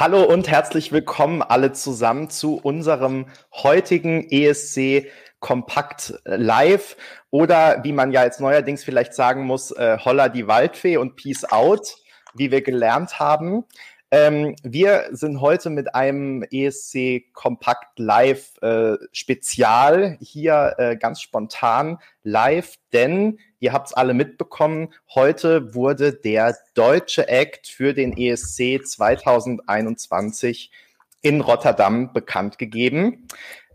Hallo und herzlich willkommen alle zusammen zu unserem heutigen ESC Kompakt Live oder wie man ja jetzt neuerdings vielleicht sagen muss, äh, Holla die Waldfee und Peace Out, wie wir gelernt haben. Ähm, wir sind heute mit einem ESC Kompakt Live äh, Spezial hier äh, ganz spontan live, denn ihr habt es alle mitbekommen, heute wurde der deutsche Act für den ESC 2021 in Rotterdam bekannt gegeben.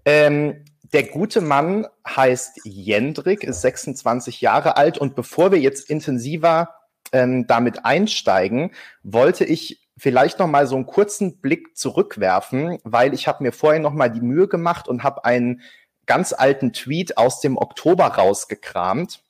Ähm, der gute Mann heißt Jendrik, ist 26 Jahre alt und bevor wir jetzt intensiver ähm, damit einsteigen, wollte ich vielleicht noch mal so einen kurzen Blick zurückwerfen, weil ich habe mir vorher noch mal die Mühe gemacht und habe einen ganz alten Tweet aus dem Oktober rausgekramt.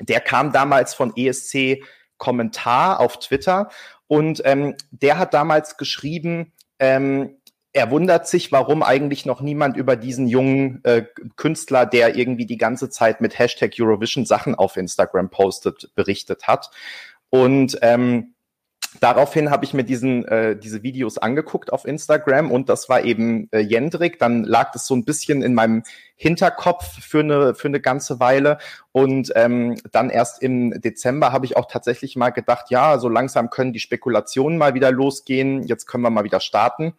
Der kam damals von ESC Kommentar auf Twitter und ähm, der hat damals geschrieben, ähm, er wundert sich, warum eigentlich noch niemand über diesen jungen äh, Künstler, der irgendwie die ganze Zeit mit Hashtag Eurovision Sachen auf Instagram postet, berichtet hat. Und ähm, daraufhin habe ich mir diesen, äh, diese Videos angeguckt auf Instagram und das war eben äh, Jendrik. Dann lag das so ein bisschen in meinem Hinterkopf für eine, für eine ganze Weile. Und ähm, dann erst im Dezember habe ich auch tatsächlich mal gedacht, ja, so langsam können die Spekulationen mal wieder losgehen. Jetzt können wir mal wieder starten.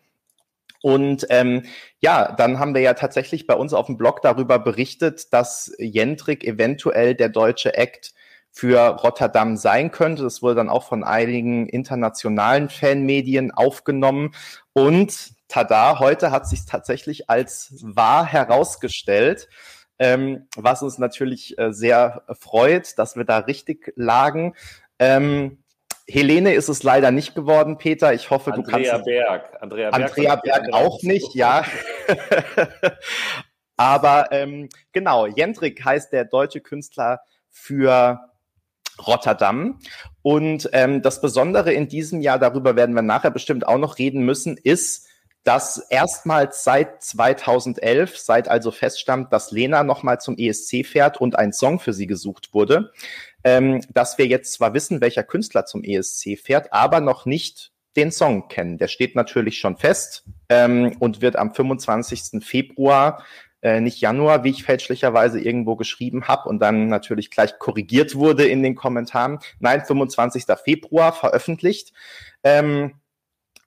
Und ähm, ja, dann haben wir ja tatsächlich bei uns auf dem Blog darüber berichtet, dass Jendrik eventuell der deutsche Act für Rotterdam sein könnte. Das wurde dann auch von einigen internationalen Fanmedien aufgenommen. Und tada, heute hat sich tatsächlich als wahr herausgestellt, ähm, was uns natürlich äh, sehr freut, dass wir da richtig lagen. Ähm, Helene ist es leider nicht geworden, Peter. Ich hoffe, Andrea du kannst. Berg. Andrea Berg. Andrea Berg auch nicht, ja. Aber ähm, genau, Jendrik heißt der deutsche Künstler für Rotterdam. Und ähm, das Besondere in diesem Jahr, darüber werden wir nachher bestimmt auch noch reden müssen, ist, dass erstmals seit 2011, seit also feststand, dass Lena nochmal zum ESC fährt und ein Song für sie gesucht wurde, ähm, dass wir jetzt zwar wissen, welcher Künstler zum ESC fährt, aber noch nicht den Song kennen. Der steht natürlich schon fest ähm, und wird am 25. Februar äh, nicht Januar, wie ich fälschlicherweise irgendwo geschrieben habe und dann natürlich gleich korrigiert wurde in den Kommentaren. Nein, 25. Februar veröffentlicht. Ähm,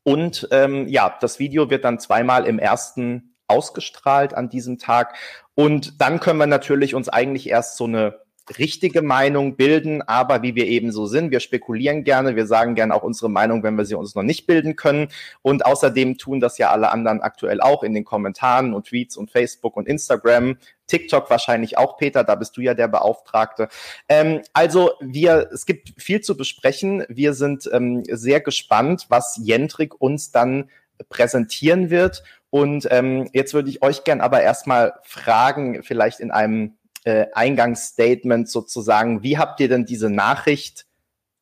und ähm, ja, das Video wird dann zweimal im ersten ausgestrahlt an diesem Tag. Und dann können wir natürlich uns eigentlich erst so eine richtige Meinung bilden, aber wie wir eben so sind, wir spekulieren gerne, wir sagen gerne auch unsere Meinung, wenn wir sie uns noch nicht bilden können. Und außerdem tun das ja alle anderen aktuell auch in den Kommentaren und Tweets und Facebook und Instagram. TikTok wahrscheinlich auch, Peter, da bist du ja der Beauftragte. Ähm, also wir, es gibt viel zu besprechen. Wir sind ähm, sehr gespannt, was Jendrik uns dann präsentieren wird. Und ähm, jetzt würde ich euch gern aber erstmal fragen, vielleicht in einem äh, Eingangsstatement sozusagen. Wie habt ihr denn diese Nachricht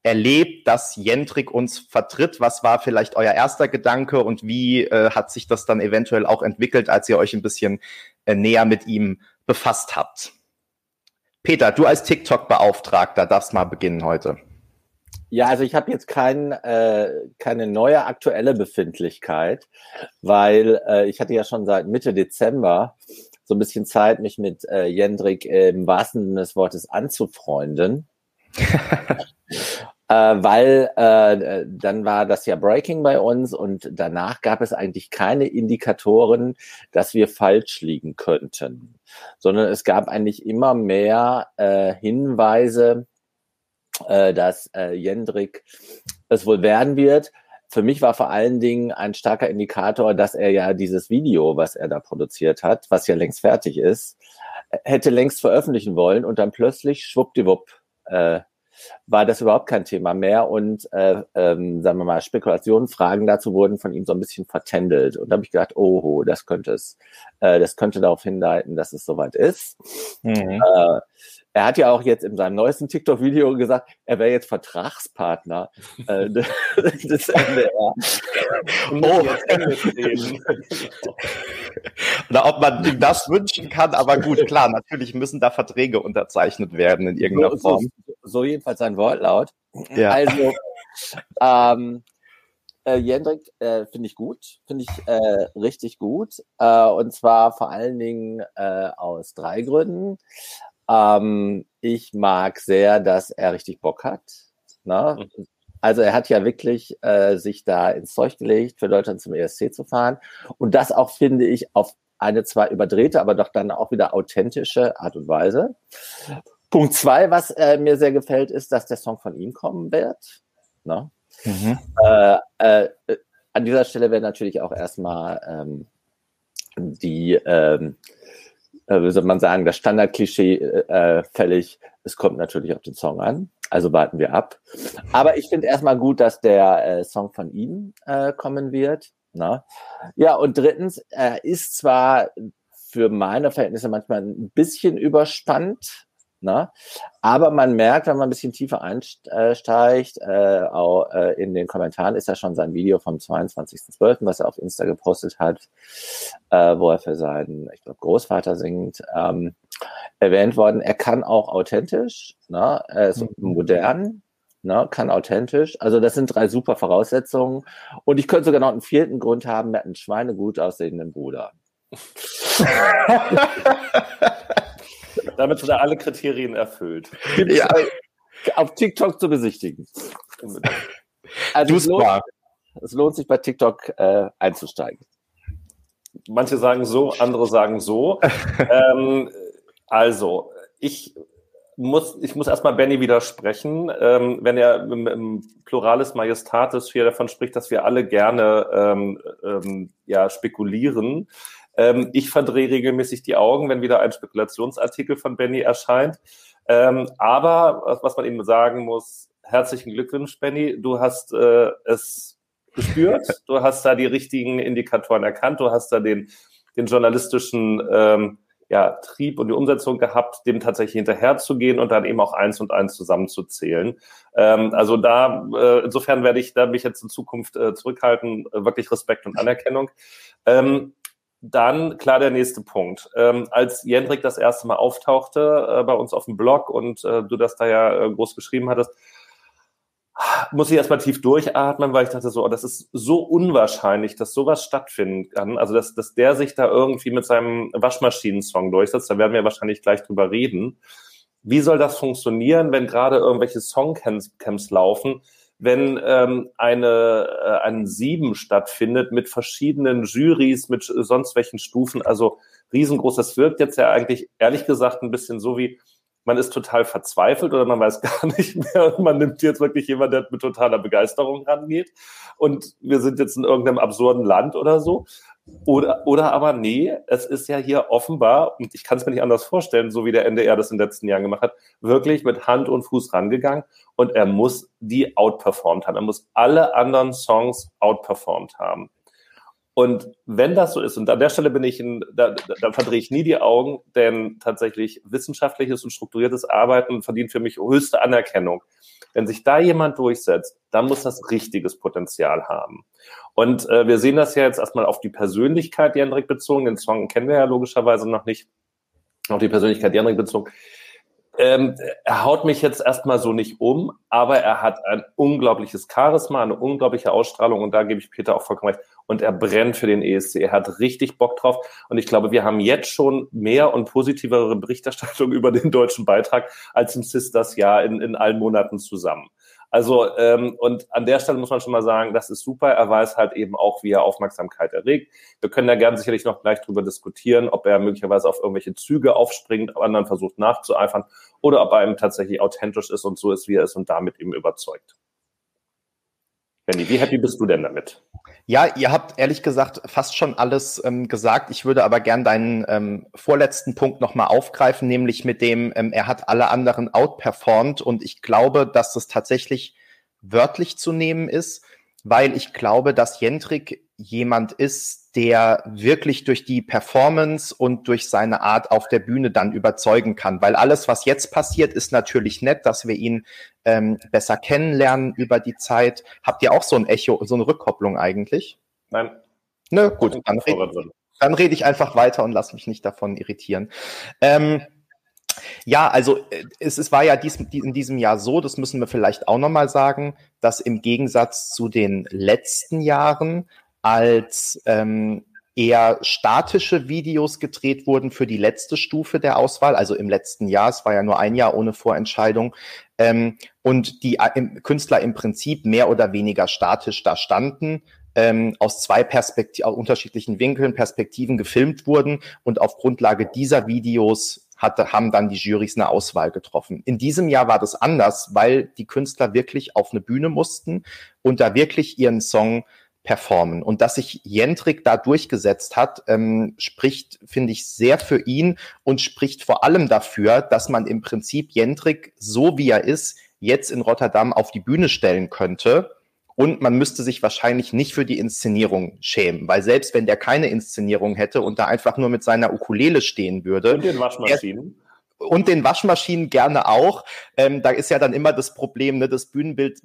erlebt, dass Jentrik uns vertritt? Was war vielleicht euer erster Gedanke und wie äh, hat sich das dann eventuell auch entwickelt, als ihr euch ein bisschen äh, näher mit ihm befasst habt? Peter, du als TikTok-Beauftragter darfst mal beginnen heute. Ja, also ich habe jetzt kein, äh, keine neue aktuelle Befindlichkeit, weil äh, ich hatte ja schon seit Mitte Dezember so ein bisschen Zeit, mich mit äh, Jendrik im wahrsten Sinne des Wortes anzufreunden. äh, weil äh, dann war das ja Breaking bei uns und danach gab es eigentlich keine Indikatoren, dass wir falsch liegen könnten, sondern es gab eigentlich immer mehr äh, Hinweise, äh, dass äh, Jendrik es wohl werden wird für mich war vor allen Dingen ein starker Indikator, dass er ja dieses Video, was er da produziert hat, was ja längst fertig ist, hätte längst veröffentlichen wollen und dann plötzlich schwuppdiwupp äh, war das überhaupt kein Thema mehr und äh, ähm, sagen wir mal Spekulationen, Fragen dazu wurden von ihm so ein bisschen vertändelt und da habe ich gedacht, oh, das könnte es, äh, das könnte darauf hinleiten, dass es soweit ist. Mhm. Äh, er hat ja auch jetzt in seinem neuesten TikTok-Video gesagt, er wäre jetzt Vertragspartner äh, des NDR. Oh. Oder ob man ihm das wünschen kann, aber gut, klar, natürlich müssen da Verträge unterzeichnet werden in irgendeiner so, Form. So, so jedenfalls sein Wortlaut. Ja. Also, ähm, äh, Jendrik äh, finde ich gut, finde ich äh, richtig gut. Äh, und zwar vor allen Dingen äh, aus drei Gründen. Ähm, ich mag sehr, dass er richtig Bock hat. Ne? Mhm. Also er hat ja wirklich äh, sich da ins Zeug gelegt, für Deutschland zum ESC zu fahren. Und das auch, finde ich, auf eine zwar überdrehte, aber doch dann auch wieder authentische Art und Weise. Punkt zwei, was äh, mir sehr gefällt, ist, dass der Song von ihm kommen wird. Ne? Mhm. Äh, äh, an dieser Stelle wäre natürlich auch erstmal ähm, die, ähm, äh, wie soll man sagen, das Standardklischee äh, fällig. Es kommt natürlich auf den Song an, also warten wir ab. Aber ich finde erstmal gut, dass der äh, Song von ihm äh, kommen wird. Na? Ne? Ja, und drittens, er ist zwar für meine Verhältnisse manchmal ein bisschen überspannt, Ne? Aber man merkt, wenn man ein bisschen tiefer einsteigt, äh, auch äh, in den Kommentaren ist ja schon sein Video vom 22.12., was er auf Insta gepostet hat, äh, wo er für seinen, ich glaube, Großvater singt, ähm, erwähnt worden. Er kann auch authentisch, ne? er ist mhm. modern, ne? kann authentisch. Also das sind drei super Voraussetzungen. Und ich könnte sogar noch einen vierten Grund haben, er hat einen schweinegut aussehenden Bruder. Damit sind alle Kriterien erfüllt. Ja. Auf TikTok zu besichtigen. Also es lohnt, es lohnt, sich bei TikTok äh, einzusteigen. Manche sagen so, andere sagen so. ähm, also, ich muss, ich muss erstmal Benny widersprechen, ähm, wenn er im, im Pluralis Majestatis hier davon spricht, dass wir alle gerne ähm, ähm, ja, spekulieren. Ähm, ich verdrehe regelmäßig die Augen, wenn wieder ein Spekulationsartikel von Benny erscheint. Ähm, aber was man ihm sagen muss, herzlichen Glückwunsch, Benny. Du hast äh, es gespürt, du hast da die richtigen Indikatoren erkannt, du hast da den, den journalistischen ähm, ja, Trieb und die Umsetzung gehabt, dem tatsächlich hinterherzugehen und dann eben auch eins und eins zusammenzuzählen. Ähm, also da, äh, insofern werde ich da mich jetzt in Zukunft äh, zurückhalten, äh, wirklich Respekt und Anerkennung. Ähm, dann, klar, der nächste Punkt. Ähm, als Jendrik das erste Mal auftauchte äh, bei uns auf dem Blog und äh, du das da ja äh, groß geschrieben hattest, muss ich erstmal tief durchatmen, weil ich dachte so, oh, das ist so unwahrscheinlich, dass sowas stattfinden kann. Also, dass, dass der sich da irgendwie mit seinem Waschmaschinen-Song durchsetzt, da werden wir wahrscheinlich gleich drüber reden. Wie soll das funktionieren, wenn gerade irgendwelche Songcamps laufen? Wenn ähm, eine, äh, ein Sieben stattfindet mit verschiedenen Juries, mit sonst welchen Stufen, also riesengroß. Das wirkt jetzt ja eigentlich ehrlich gesagt ein bisschen so wie, man ist total verzweifelt oder man weiß gar nicht mehr. Man nimmt jetzt wirklich jemanden, der mit totaler Begeisterung rangeht und wir sind jetzt in irgendeinem absurden Land oder so. Oder, oder aber nee, es ist ja hier offenbar, und ich kann es mir nicht anders vorstellen, so wie der NDR das in den letzten Jahren gemacht hat, wirklich mit Hand und Fuß rangegangen und er muss die outperformed haben. Er muss alle anderen Songs outperformed haben. Und wenn das so ist, und an der Stelle bin ich, in, da, da, verdrehe ich nie die Augen, denn tatsächlich wissenschaftliches und strukturiertes Arbeiten verdient für mich höchste Anerkennung. Wenn sich da jemand durchsetzt, dann muss das richtiges Potenzial haben. Und äh, wir sehen das ja jetzt erstmal auf die Persönlichkeit Jendrik bezogen. Den Song kennen wir ja logischerweise noch nicht. Auf die Persönlichkeit Jendrik bezogen. Ähm, er haut mich jetzt erstmal so nicht um, aber er hat ein unglaubliches Charisma, eine unglaubliche Ausstrahlung und da gebe ich Peter auch vollkommen recht. Und er brennt für den ESC. Er hat richtig Bock drauf. Und ich glaube, wir haben jetzt schon mehr und positivere Berichterstattung über den deutschen Beitrag als im CIS das Jahr in, in allen Monaten zusammen. Also, ähm, und an der Stelle muss man schon mal sagen, das ist super. Er weiß halt eben auch, wie er Aufmerksamkeit erregt. Wir können da gerne sicherlich noch gleich drüber diskutieren, ob er möglicherweise auf irgendwelche Züge aufspringt, anderen versucht nachzueifern oder ob er eben tatsächlich authentisch ist und so ist, wie er ist und damit eben überzeugt. Benny, wie happy bist du denn damit? Ja, ihr habt ehrlich gesagt fast schon alles ähm, gesagt. Ich würde aber gern deinen ähm, vorletzten Punkt nochmal aufgreifen, nämlich mit dem, ähm, er hat alle anderen outperformed und ich glaube, dass das tatsächlich wörtlich zu nehmen ist, weil ich glaube, dass Jentrik jemand ist, der wirklich durch die Performance und durch seine Art auf der Bühne dann überzeugen kann. Weil alles, was jetzt passiert, ist natürlich nett, dass wir ihn ähm, besser kennenlernen über die Zeit. Habt ihr auch so ein Echo, so eine Rückkopplung eigentlich? Nein. Ne, gut, dann, red, dann rede ich einfach weiter und lasse mich nicht davon irritieren. Ähm, Ja, also äh, es, es war ja dies, in diesem Jahr so, das müssen wir vielleicht auch nochmal sagen, dass im Gegensatz zu den letzten Jahren, als ähm, eher statische Videos gedreht wurden für die letzte Stufe der Auswahl, also im letzten Jahr, es war ja nur ein Jahr ohne Vorentscheidung, ähm, und die äh, Künstler im Prinzip mehr oder weniger statisch da standen, ähm, aus zwei Perspektiven, aus unterschiedlichen Winkeln, Perspektiven gefilmt wurden. Und auf Grundlage dieser Videos hatte, haben dann die Jurys eine Auswahl getroffen. In diesem Jahr war das anders, weil die Künstler wirklich auf eine Bühne mussten und da wirklich ihren Song performen. Und dass sich Jendrik da durchgesetzt hat, ähm, spricht, finde ich, sehr für ihn und spricht vor allem dafür, dass man im Prinzip Jendrik, so wie er ist, jetzt in Rotterdam auf die Bühne stellen könnte. Und man müsste sich wahrscheinlich nicht für die Inszenierung schämen, weil selbst wenn der keine Inszenierung hätte und da einfach nur mit seiner Ukulele stehen würde. Und den Waschmaschinen und den Waschmaschinen gerne auch. Ähm, da ist ja dann immer das Problem, ne, das Bühnenbild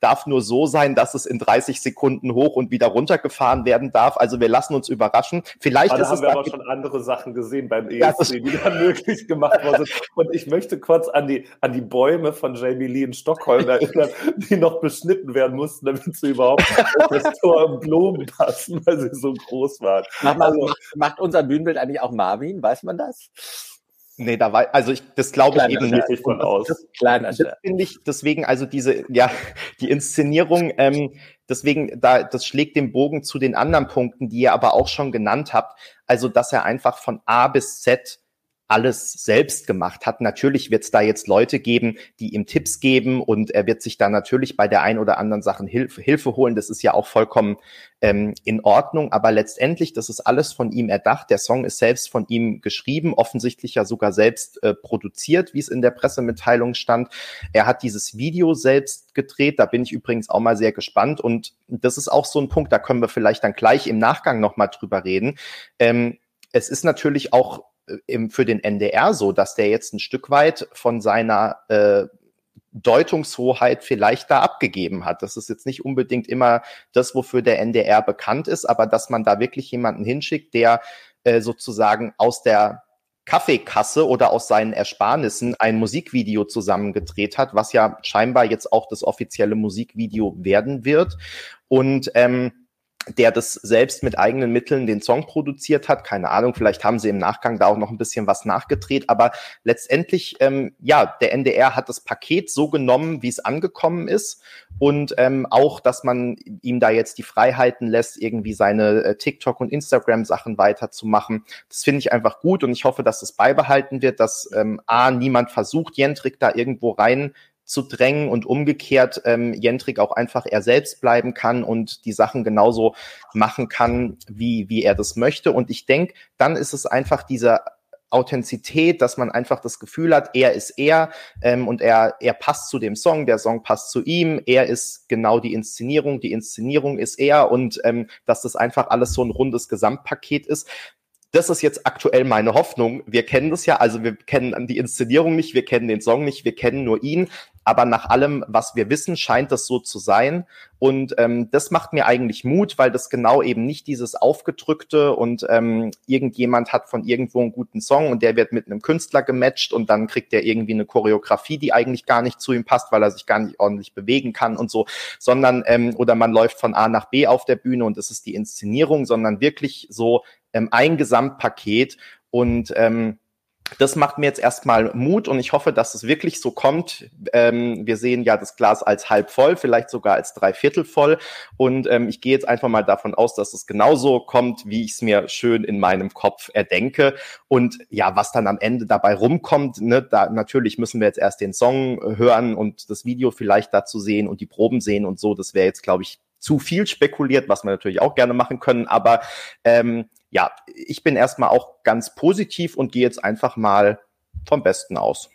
darf nur so sein, dass es in 30 Sekunden hoch und wieder runtergefahren werden darf. Also wir lassen uns überraschen. Vielleicht aber ist haben es wir aber schon andere Sachen gesehen beim ESC, ja, die dann möglich gemacht worden sind. Und ich möchte kurz an die, an die Bäume von Jamie Lee in Stockholm erinnern, die noch beschnitten werden mussten, damit sie überhaupt das Tor im Blumen passen, weil sie so groß waren. Macht, also, macht, macht unser Bühnenbild eigentlich auch Marvin? Weiß man das? Nee, da war, also ich, das glaube ich eben nicht. Von aus. Das, das, das finde ich, deswegen, also diese, ja, die Inszenierung, ähm, deswegen, da, das schlägt den Bogen zu den anderen Punkten, die ihr aber auch schon genannt habt. Also, dass er einfach von A bis Z alles selbst gemacht hat. Natürlich wird es da jetzt Leute geben, die ihm Tipps geben und er wird sich da natürlich bei der ein oder anderen Sachen Hilfe, Hilfe holen. Das ist ja auch vollkommen ähm, in Ordnung. Aber letztendlich, das ist alles von ihm erdacht. Der Song ist selbst von ihm geschrieben, offensichtlich ja sogar selbst äh, produziert, wie es in der Pressemitteilung stand. Er hat dieses Video selbst gedreht. Da bin ich übrigens auch mal sehr gespannt. Und das ist auch so ein Punkt, da können wir vielleicht dann gleich im Nachgang nochmal drüber reden. Ähm, es ist natürlich auch im, für den NDR so, dass der jetzt ein Stück weit von seiner äh, Deutungshoheit vielleicht da abgegeben hat. Das ist jetzt nicht unbedingt immer das, wofür der NDR bekannt ist, aber dass man da wirklich jemanden hinschickt, der äh, sozusagen aus der Kaffeekasse oder aus seinen Ersparnissen ein Musikvideo zusammengedreht hat, was ja scheinbar jetzt auch das offizielle Musikvideo werden wird. Und ähm, der das selbst mit eigenen Mitteln den Song produziert hat. Keine Ahnung, vielleicht haben sie im Nachgang da auch noch ein bisschen was nachgedreht, aber letztendlich, ähm, ja, der NDR hat das Paket so genommen, wie es angekommen ist und ähm, auch, dass man ihm da jetzt die Freiheiten lässt, irgendwie seine äh, TikTok- und Instagram-Sachen weiterzumachen. Das finde ich einfach gut und ich hoffe, dass das beibehalten wird, dass ähm, A, niemand versucht, Jentrik da irgendwo rein zu drängen und umgekehrt ähm, Jentrik auch einfach er selbst bleiben kann und die Sachen genauso machen kann, wie, wie er das möchte. Und ich denke, dann ist es einfach diese Authentizität, dass man einfach das Gefühl hat, er ist er ähm, und er, er passt zu dem Song, der Song passt zu ihm, er ist genau die Inszenierung, die Inszenierung ist er und ähm, dass das einfach alles so ein rundes Gesamtpaket ist das ist jetzt aktuell meine Hoffnung. Wir kennen das ja, also wir kennen die Inszenierung nicht, wir kennen den Song nicht, wir kennen nur ihn. Aber nach allem, was wir wissen, scheint das so zu sein. Und ähm, das macht mir eigentlich Mut, weil das genau eben nicht dieses Aufgedrückte und ähm, irgendjemand hat von irgendwo einen guten Song und der wird mit einem Künstler gematcht und dann kriegt er irgendwie eine Choreografie, die eigentlich gar nicht zu ihm passt, weil er sich gar nicht ordentlich bewegen kann und so, sondern ähm, oder man läuft von A nach B auf der Bühne und es ist die Inszenierung, sondern wirklich so ähm, ein Gesamtpaket und ähm, das macht mir jetzt erstmal Mut und ich hoffe, dass es wirklich so kommt. Ähm, wir sehen ja das Glas als halb voll, vielleicht sogar als dreiviertel voll. Und ähm, ich gehe jetzt einfach mal davon aus, dass es genauso kommt, wie ich es mir schön in meinem Kopf erdenke. Und ja, was dann am Ende dabei rumkommt, ne, da natürlich müssen wir jetzt erst den Song hören und das Video vielleicht dazu sehen und die Proben sehen und so. Das wäre jetzt, glaube ich, zu viel spekuliert, was wir natürlich auch gerne machen können. Aber ähm, ja, ich bin erstmal auch ganz positiv und gehe jetzt einfach mal vom Besten aus.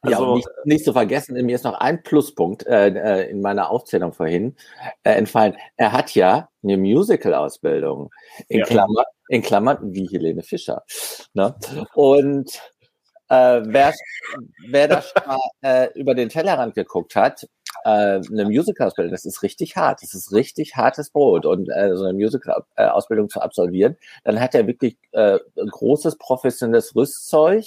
Also, ja, nicht, nicht zu vergessen, mir ist noch ein Pluspunkt äh, äh, in meiner Aufzählung vorhin äh, entfallen. Er hat ja eine Musical-Ausbildung in, ja. Klammer, in Klammern wie Helene Fischer. Ne? Und äh, wer, wer das mal äh, über den Tellerrand geguckt hat, äh, eine Musical-Ausbildung, das ist richtig hart. Das ist richtig hartes Brot. Und äh, so eine Musical-Ausbildung zu absolvieren, dann hat er wirklich äh, großes professionelles Rüstzeug.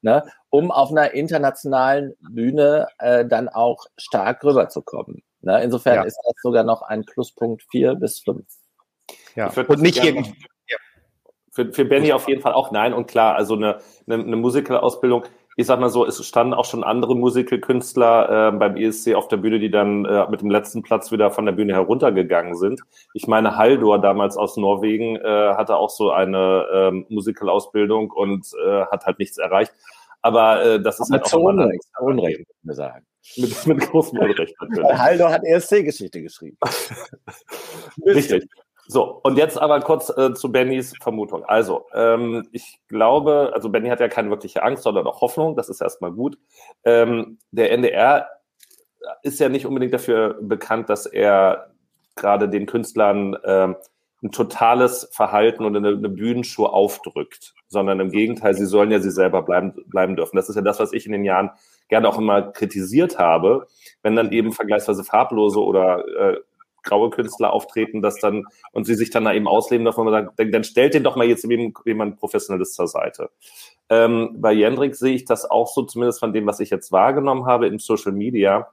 Ne? um auf einer internationalen Bühne äh, dann auch stark rüberzukommen. Ne? Insofern ja. ist das sogar noch ein Pluspunkt vier bis fünf. Ja. Und nicht irgendwie. Für, für Benny auf jeden Fall auch nein und klar. Also eine, eine, eine Musical-Ausbildung ich sag mal so, es standen auch schon andere Musical-Künstler äh, beim ESC auf der Bühne, die dann äh, mit dem letzten Platz wieder von der Bühne heruntergegangen sind. Ich meine, Haldor damals aus Norwegen äh, hatte auch so eine ähm, Musical-Ausbildung und äh, hat halt nichts erreicht. Aber äh, das ist Aber halt auch Unrecht, Unrecht, wir sagen. Mit, mit großem Unrecht natürlich. Haldor hat ESC-Geschichte geschrieben. Richtig. So, und jetzt aber kurz äh, zu Bennys Vermutung. Also, ähm, ich glaube, also Benny hat ja keine wirkliche Angst, sondern auch Hoffnung, das ist erstmal gut. Ähm, der NDR ist ja nicht unbedingt dafür bekannt, dass er gerade den Künstlern ähm, ein totales Verhalten und eine, eine Bühnenshow aufdrückt, sondern im Gegenteil, sie sollen ja sie selber bleiben, bleiben dürfen. Das ist ja das, was ich in den Jahren gerne auch immer kritisiert habe, wenn dann eben vergleichsweise farblose oder äh, graue Künstler auftreten, dass dann und sie sich dann da eben ausleben davon, dann, dann stellt den doch mal jetzt jemand Professionelles zur Seite. Ähm, bei Jendrik sehe ich das auch so, zumindest von dem, was ich jetzt wahrgenommen habe im Social Media,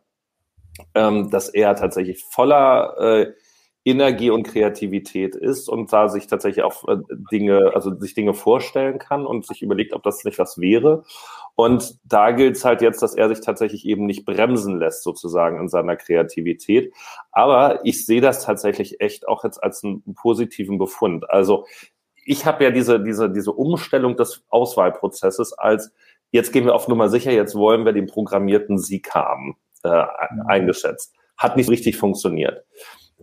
ähm, dass er tatsächlich voller äh, Energie und Kreativität ist und da sich tatsächlich auch äh, Dinge, also sich Dinge vorstellen kann und sich überlegt, ob das nicht was wäre. Und da gilt es halt jetzt, dass er sich tatsächlich eben nicht bremsen lässt, sozusagen in seiner Kreativität. Aber ich sehe das tatsächlich echt auch jetzt als einen positiven Befund. Also ich habe ja diese, diese, diese Umstellung des Auswahlprozesses als, jetzt gehen wir auf Nummer sicher, jetzt wollen wir den programmierten Sieg haben, äh, eingeschätzt. Hat nicht richtig funktioniert.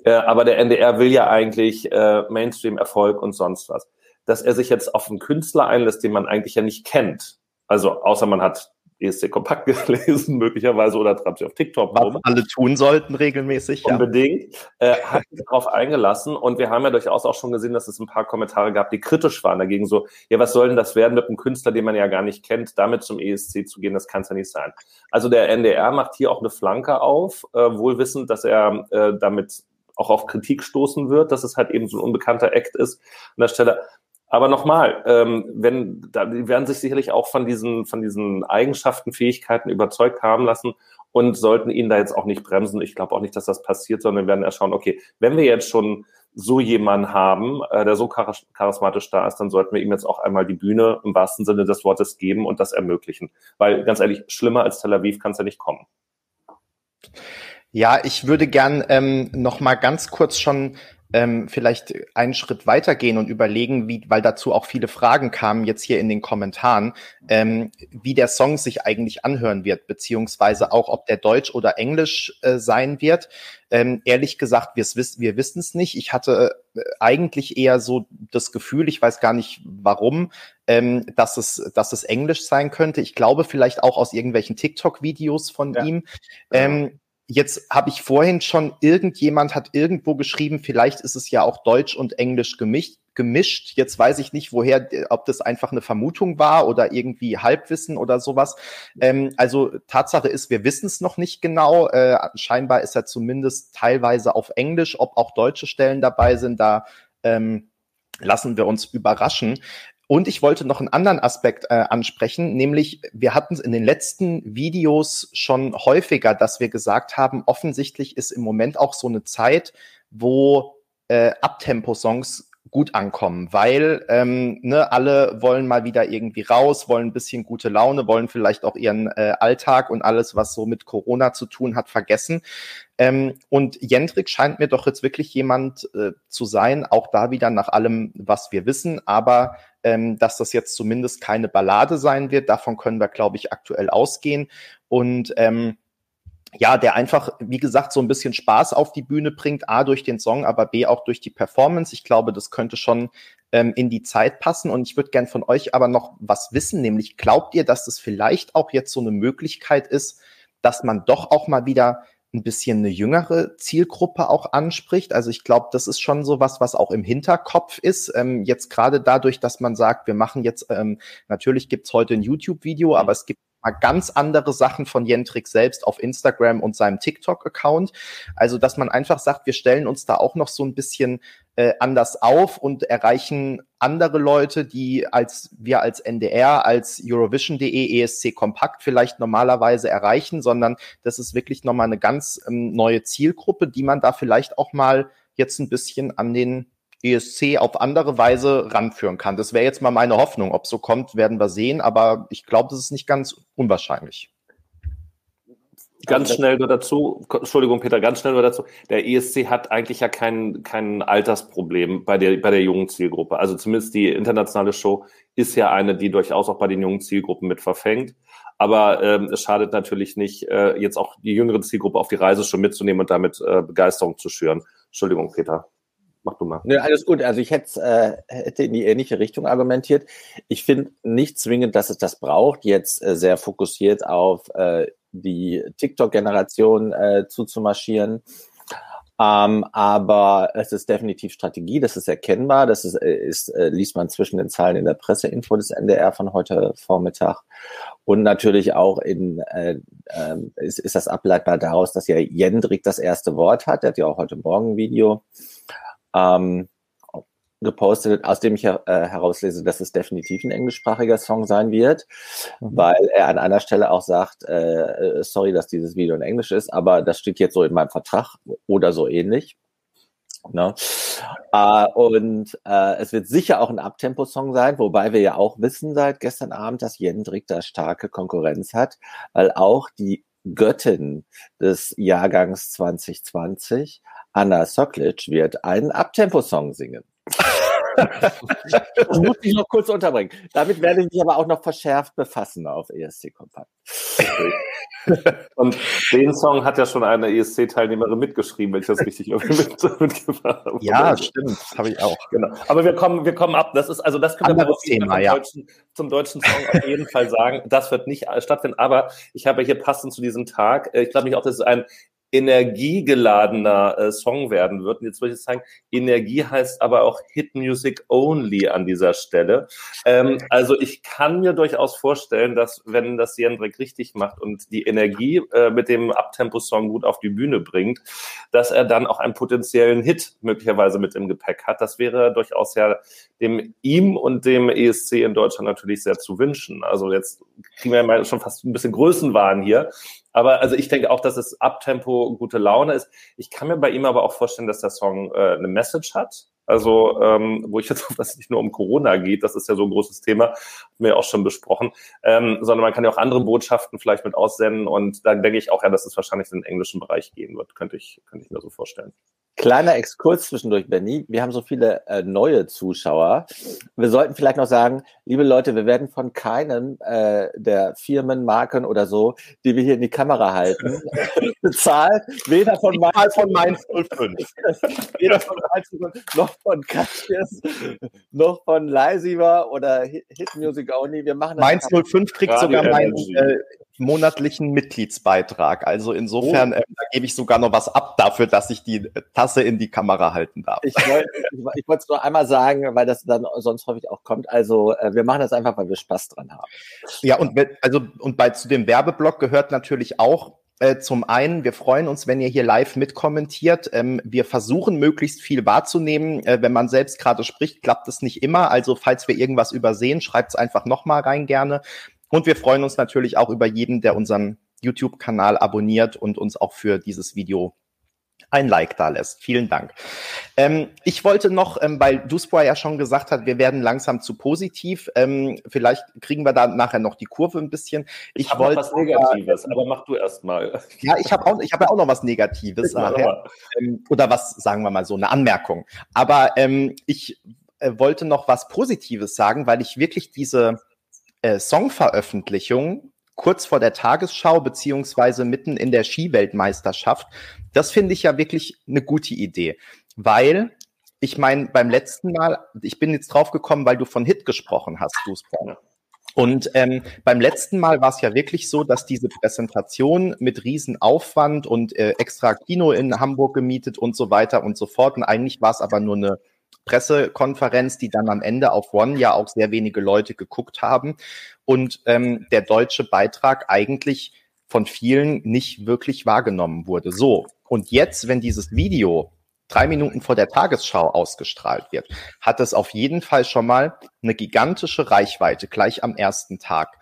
Äh, aber der NDR will ja eigentlich äh, Mainstream-Erfolg und sonst was. Dass er sich jetzt auf einen Künstler einlässt, den man eigentlich ja nicht kennt, also außer man hat ESC Kompakt gelesen, möglicherweise, oder treibt sich auf TikTok Was rum. alle tun sollten regelmäßig. Unbedingt. Ja. Äh, hat sich darauf eingelassen und wir haben ja durchaus auch schon gesehen, dass es ein paar Kommentare gab, die kritisch waren dagegen. So, ja, was soll denn das werden mit einem Künstler, den man ja gar nicht kennt, damit zum ESC zu gehen? Das kann es ja nicht sein. Also der NDR macht hier auch eine Flanke auf, äh, wohl wissend, dass er äh, damit auch auf Kritik stoßen wird, dass es halt eben so ein unbekannter Act ist an der Stelle. Aber nochmal, ähm, wenn, da, die werden sich sicherlich auch von diesen, von diesen Eigenschaften, Fähigkeiten überzeugt haben lassen und sollten ihn da jetzt auch nicht bremsen. Ich glaube auch nicht, dass das passiert, sondern werden eher schauen, okay, wenn wir jetzt schon so jemanden haben, äh, der so charismatisch da ist, dann sollten wir ihm jetzt auch einmal die Bühne im wahrsten Sinne des Wortes geben und das ermöglichen. Weil ganz ehrlich, schlimmer als Tel Aviv kann es ja nicht kommen. Ja, ich würde gern ähm, noch mal ganz kurz schon ähm, vielleicht einen Schritt weitergehen und überlegen, wie, weil dazu auch viele Fragen kamen jetzt hier in den Kommentaren, ähm, wie der Song sich eigentlich anhören wird, beziehungsweise auch, ob der Deutsch oder Englisch äh, sein wird. Ähm, ehrlich gesagt, wir, wir wissen es nicht. Ich hatte äh, eigentlich eher so das Gefühl, ich weiß gar nicht warum, ähm, dass, es, dass es Englisch sein könnte. Ich glaube vielleicht auch aus irgendwelchen TikTok-Videos von ja. ihm. Ähm, Jetzt habe ich vorhin schon, irgendjemand hat irgendwo geschrieben, vielleicht ist es ja auch Deutsch und Englisch gemischt. gemischt. Jetzt weiß ich nicht, woher, ob das einfach eine Vermutung war oder irgendwie Halbwissen oder sowas. Ähm, also Tatsache ist, wir wissen es noch nicht genau. Äh, scheinbar ist er zumindest teilweise auf Englisch. Ob auch deutsche Stellen dabei sind, da ähm, lassen wir uns überraschen. Und ich wollte noch einen anderen Aspekt äh, ansprechen, nämlich wir hatten es in den letzten Videos schon häufiger, dass wir gesagt haben, offensichtlich ist im Moment auch so eine Zeit, wo äh, Abtempo-Songs gut ankommen, weil ähm, ne, alle wollen mal wieder irgendwie raus, wollen ein bisschen gute Laune, wollen vielleicht auch ihren äh, Alltag und alles, was so mit Corona zu tun hat, vergessen. Ähm, und Jendrik scheint mir doch jetzt wirklich jemand äh, zu sein, auch da wieder nach allem, was wir wissen, aber ähm, dass das jetzt zumindest keine Ballade sein wird. Davon können wir, glaube ich, aktuell ausgehen. Und ähm, ja, der einfach, wie gesagt, so ein bisschen Spaß auf die Bühne bringt, A durch den Song, aber B auch durch die Performance. Ich glaube, das könnte schon ähm, in die Zeit passen. Und ich würde gern von euch aber noch was wissen, nämlich glaubt ihr, dass das vielleicht auch jetzt so eine Möglichkeit ist, dass man doch auch mal wieder ein bisschen eine jüngere Zielgruppe auch anspricht. Also ich glaube, das ist schon so was, was auch im Hinterkopf ist. Ähm, jetzt gerade dadurch, dass man sagt, wir machen jetzt, ähm, natürlich gibt's heute ein YouTube-Video, aber es gibt mal ganz andere Sachen von Jentrik selbst auf Instagram und seinem TikTok-Account. Also, dass man einfach sagt, wir stellen uns da auch noch so ein bisschen äh, anders auf und erreichen andere Leute, die als wir als NDR, als Eurovision.de, ESC Kompakt vielleicht normalerweise erreichen, sondern das ist wirklich nochmal eine ganz ähm, neue Zielgruppe, die man da vielleicht auch mal jetzt ein bisschen an den ESC auf andere Weise ranführen kann. Das wäre jetzt mal meine Hoffnung. Ob so kommt, werden wir sehen, aber ich glaube, das ist nicht ganz unwahrscheinlich. Ganz also schnell nur dazu, Entschuldigung, Peter, ganz schnell nur dazu. Der ESC hat eigentlich ja kein, kein Altersproblem bei der, bei der jungen Zielgruppe. Also zumindest die internationale Show ist ja eine, die durchaus auch bei den jungen Zielgruppen mit verfängt. Aber ähm, es schadet natürlich nicht, äh, jetzt auch die jüngere Zielgruppe auf die Reise schon mitzunehmen und damit äh, Begeisterung zu schüren. Entschuldigung, Peter. Mach du mal. Ja, alles gut. Also ich hätte, äh, hätte in die ähnliche Richtung argumentiert. Ich finde nicht zwingend, dass es das braucht, jetzt äh, sehr fokussiert auf äh, die TikTok-Generation äh, zuzumarschieren. Ähm, aber es ist definitiv Strategie, das ist erkennbar, das ist, äh, ist äh, liest man zwischen den Zeilen in der Presseinfo des NDR von heute Vormittag. Und natürlich auch in, äh, äh, ist, ist das ableitbar daraus, dass ja Jendrik das erste Wort hat. Der hat ja auch heute Morgen ein Video ähm, gepostet, aus dem ich äh, herauslese, dass es definitiv ein englischsprachiger Song sein wird, mhm. weil er an einer Stelle auch sagt, äh, äh, sorry, dass dieses Video in Englisch ist, aber das steht jetzt so in meinem Vertrag oder so ähnlich. Ne? Äh, und äh, es wird sicher auch ein Abtempo-Song sein, wobei wir ja auch wissen seit gestern Abend, dass Jendrik da starke Konkurrenz hat, weil auch die Göttin des Jahrgangs 2020, Anna Soklic, wird einen Abtempo-Song singen das muss ich noch kurz unterbringen. Damit werde ich mich aber auch noch verschärft befassen auf ESC Kompakt. Und den Song hat ja schon eine ESC-Teilnehmerin mitgeschrieben, wenn ich das richtig mit, mitgebracht habe. Ja, stimmt, habe ich auch. Genau. Aber wir kommen, wir kommen ab. Das ist also das können wir Thema, zum, ja. deutschen, zum deutschen Song auf jeden Fall sagen. Das wird nicht stattfinden. Aber ich habe hier passend zu diesem Tag, äh, ich glaube mich auch, dass es ein energiegeladener äh, Song werden wird. Und jetzt würde ich sagen, Energie heißt aber auch Hit Music Only an dieser Stelle. Ähm, also ich kann mir durchaus vorstellen, dass wenn das Jendrik richtig macht und die Energie äh, mit dem Abtempo-Song gut auf die Bühne bringt, dass er dann auch einen potenziellen Hit möglicherweise mit im Gepäck hat. Das wäre durchaus ja dem ihm und dem ESC in Deutschland natürlich sehr zu wünschen. Also jetzt kriegen wir mal schon fast ein bisschen Größenwahn hier. Aber also ich denke auch, dass es Abtempo gute Laune ist. Ich kann mir bei ihm aber auch vorstellen, dass der Song äh, eine Message hat. Also, ähm, wo ich jetzt, dass es nicht nur um Corona geht, das ist ja so ein großes Thema, haben wir auch schon besprochen, ähm, sondern man kann ja auch andere Botschaften vielleicht mit aussenden und dann denke ich auch ja, dass es wahrscheinlich in den englischen Bereich gehen wird, könnte ich, könnte ich mir so vorstellen. Kleiner Exkurs zwischendurch, Benny. Wir haben so viele äh, neue Zuschauer. Wir sollten vielleicht noch sagen, liebe Leute, wir werden von keinem äh, der Firmen, Marken oder so, die wir hier in die Kamera halten, bezahlt. Weder von, Mainz, von Mainz 05. weder von Mainz 05 noch von Katjes, noch von Leisiver oder Hit Music Only. Wir machen das Mainz 05 kriegt sogar mein, äh, monatlichen Mitgliedsbeitrag. Also insofern, oh. äh, da gebe ich sogar noch was ab dafür, dass ich die Tasse in die Kamera halten darf. Ich wollte ich wollte es nur einmal sagen, weil das dann sonst häufig auch kommt. Also äh, wir machen das einfach, weil wir Spaß dran haben. Ja, und also und bei zu dem Werbeblock gehört natürlich auch äh, zum einen, wir freuen uns, wenn ihr hier live mitkommentiert. Ähm, wir versuchen möglichst viel wahrzunehmen. Äh, wenn man selbst gerade spricht, klappt es nicht immer. Also falls wir irgendwas übersehen, schreibt es einfach nochmal rein gerne. Und wir freuen uns natürlich auch über jeden, der unseren YouTube-Kanal abonniert und uns auch für dieses Video ein Like da lässt. Vielen Dank. Ähm, ich wollte noch, ähm, weil Duspoa ja schon gesagt hat, wir werden langsam zu positiv. Ähm, vielleicht kriegen wir da nachher noch die Kurve ein bisschen. Ich, ich wollte was Negatives, aber mach du erst mal. Ja, ich habe auch, ich habe ja auch noch was Negatives nachher. Ähm, oder was, sagen wir mal so, eine Anmerkung. Aber ähm, ich äh, wollte noch was Positives sagen, weil ich wirklich diese äh, Songveröffentlichung kurz vor der Tagesschau beziehungsweise mitten in der Skiweltmeisterschaft, das finde ich ja wirklich eine gute Idee, weil ich meine, beim letzten Mal, ich bin jetzt drauf gekommen, weil du von Hit gesprochen hast, du Und ähm, beim letzten Mal war es ja wirklich so, dass diese Präsentation mit Riesenaufwand und äh, extra Kino in Hamburg gemietet und so weiter und so fort. Und eigentlich war es aber nur eine Pressekonferenz, die dann am Ende auf One ja auch sehr wenige Leute geguckt haben und ähm, der deutsche Beitrag eigentlich von vielen nicht wirklich wahrgenommen wurde. So, und jetzt, wenn dieses Video drei Minuten vor der Tagesschau ausgestrahlt wird, hat es auf jeden Fall schon mal eine gigantische Reichweite gleich am ersten Tag.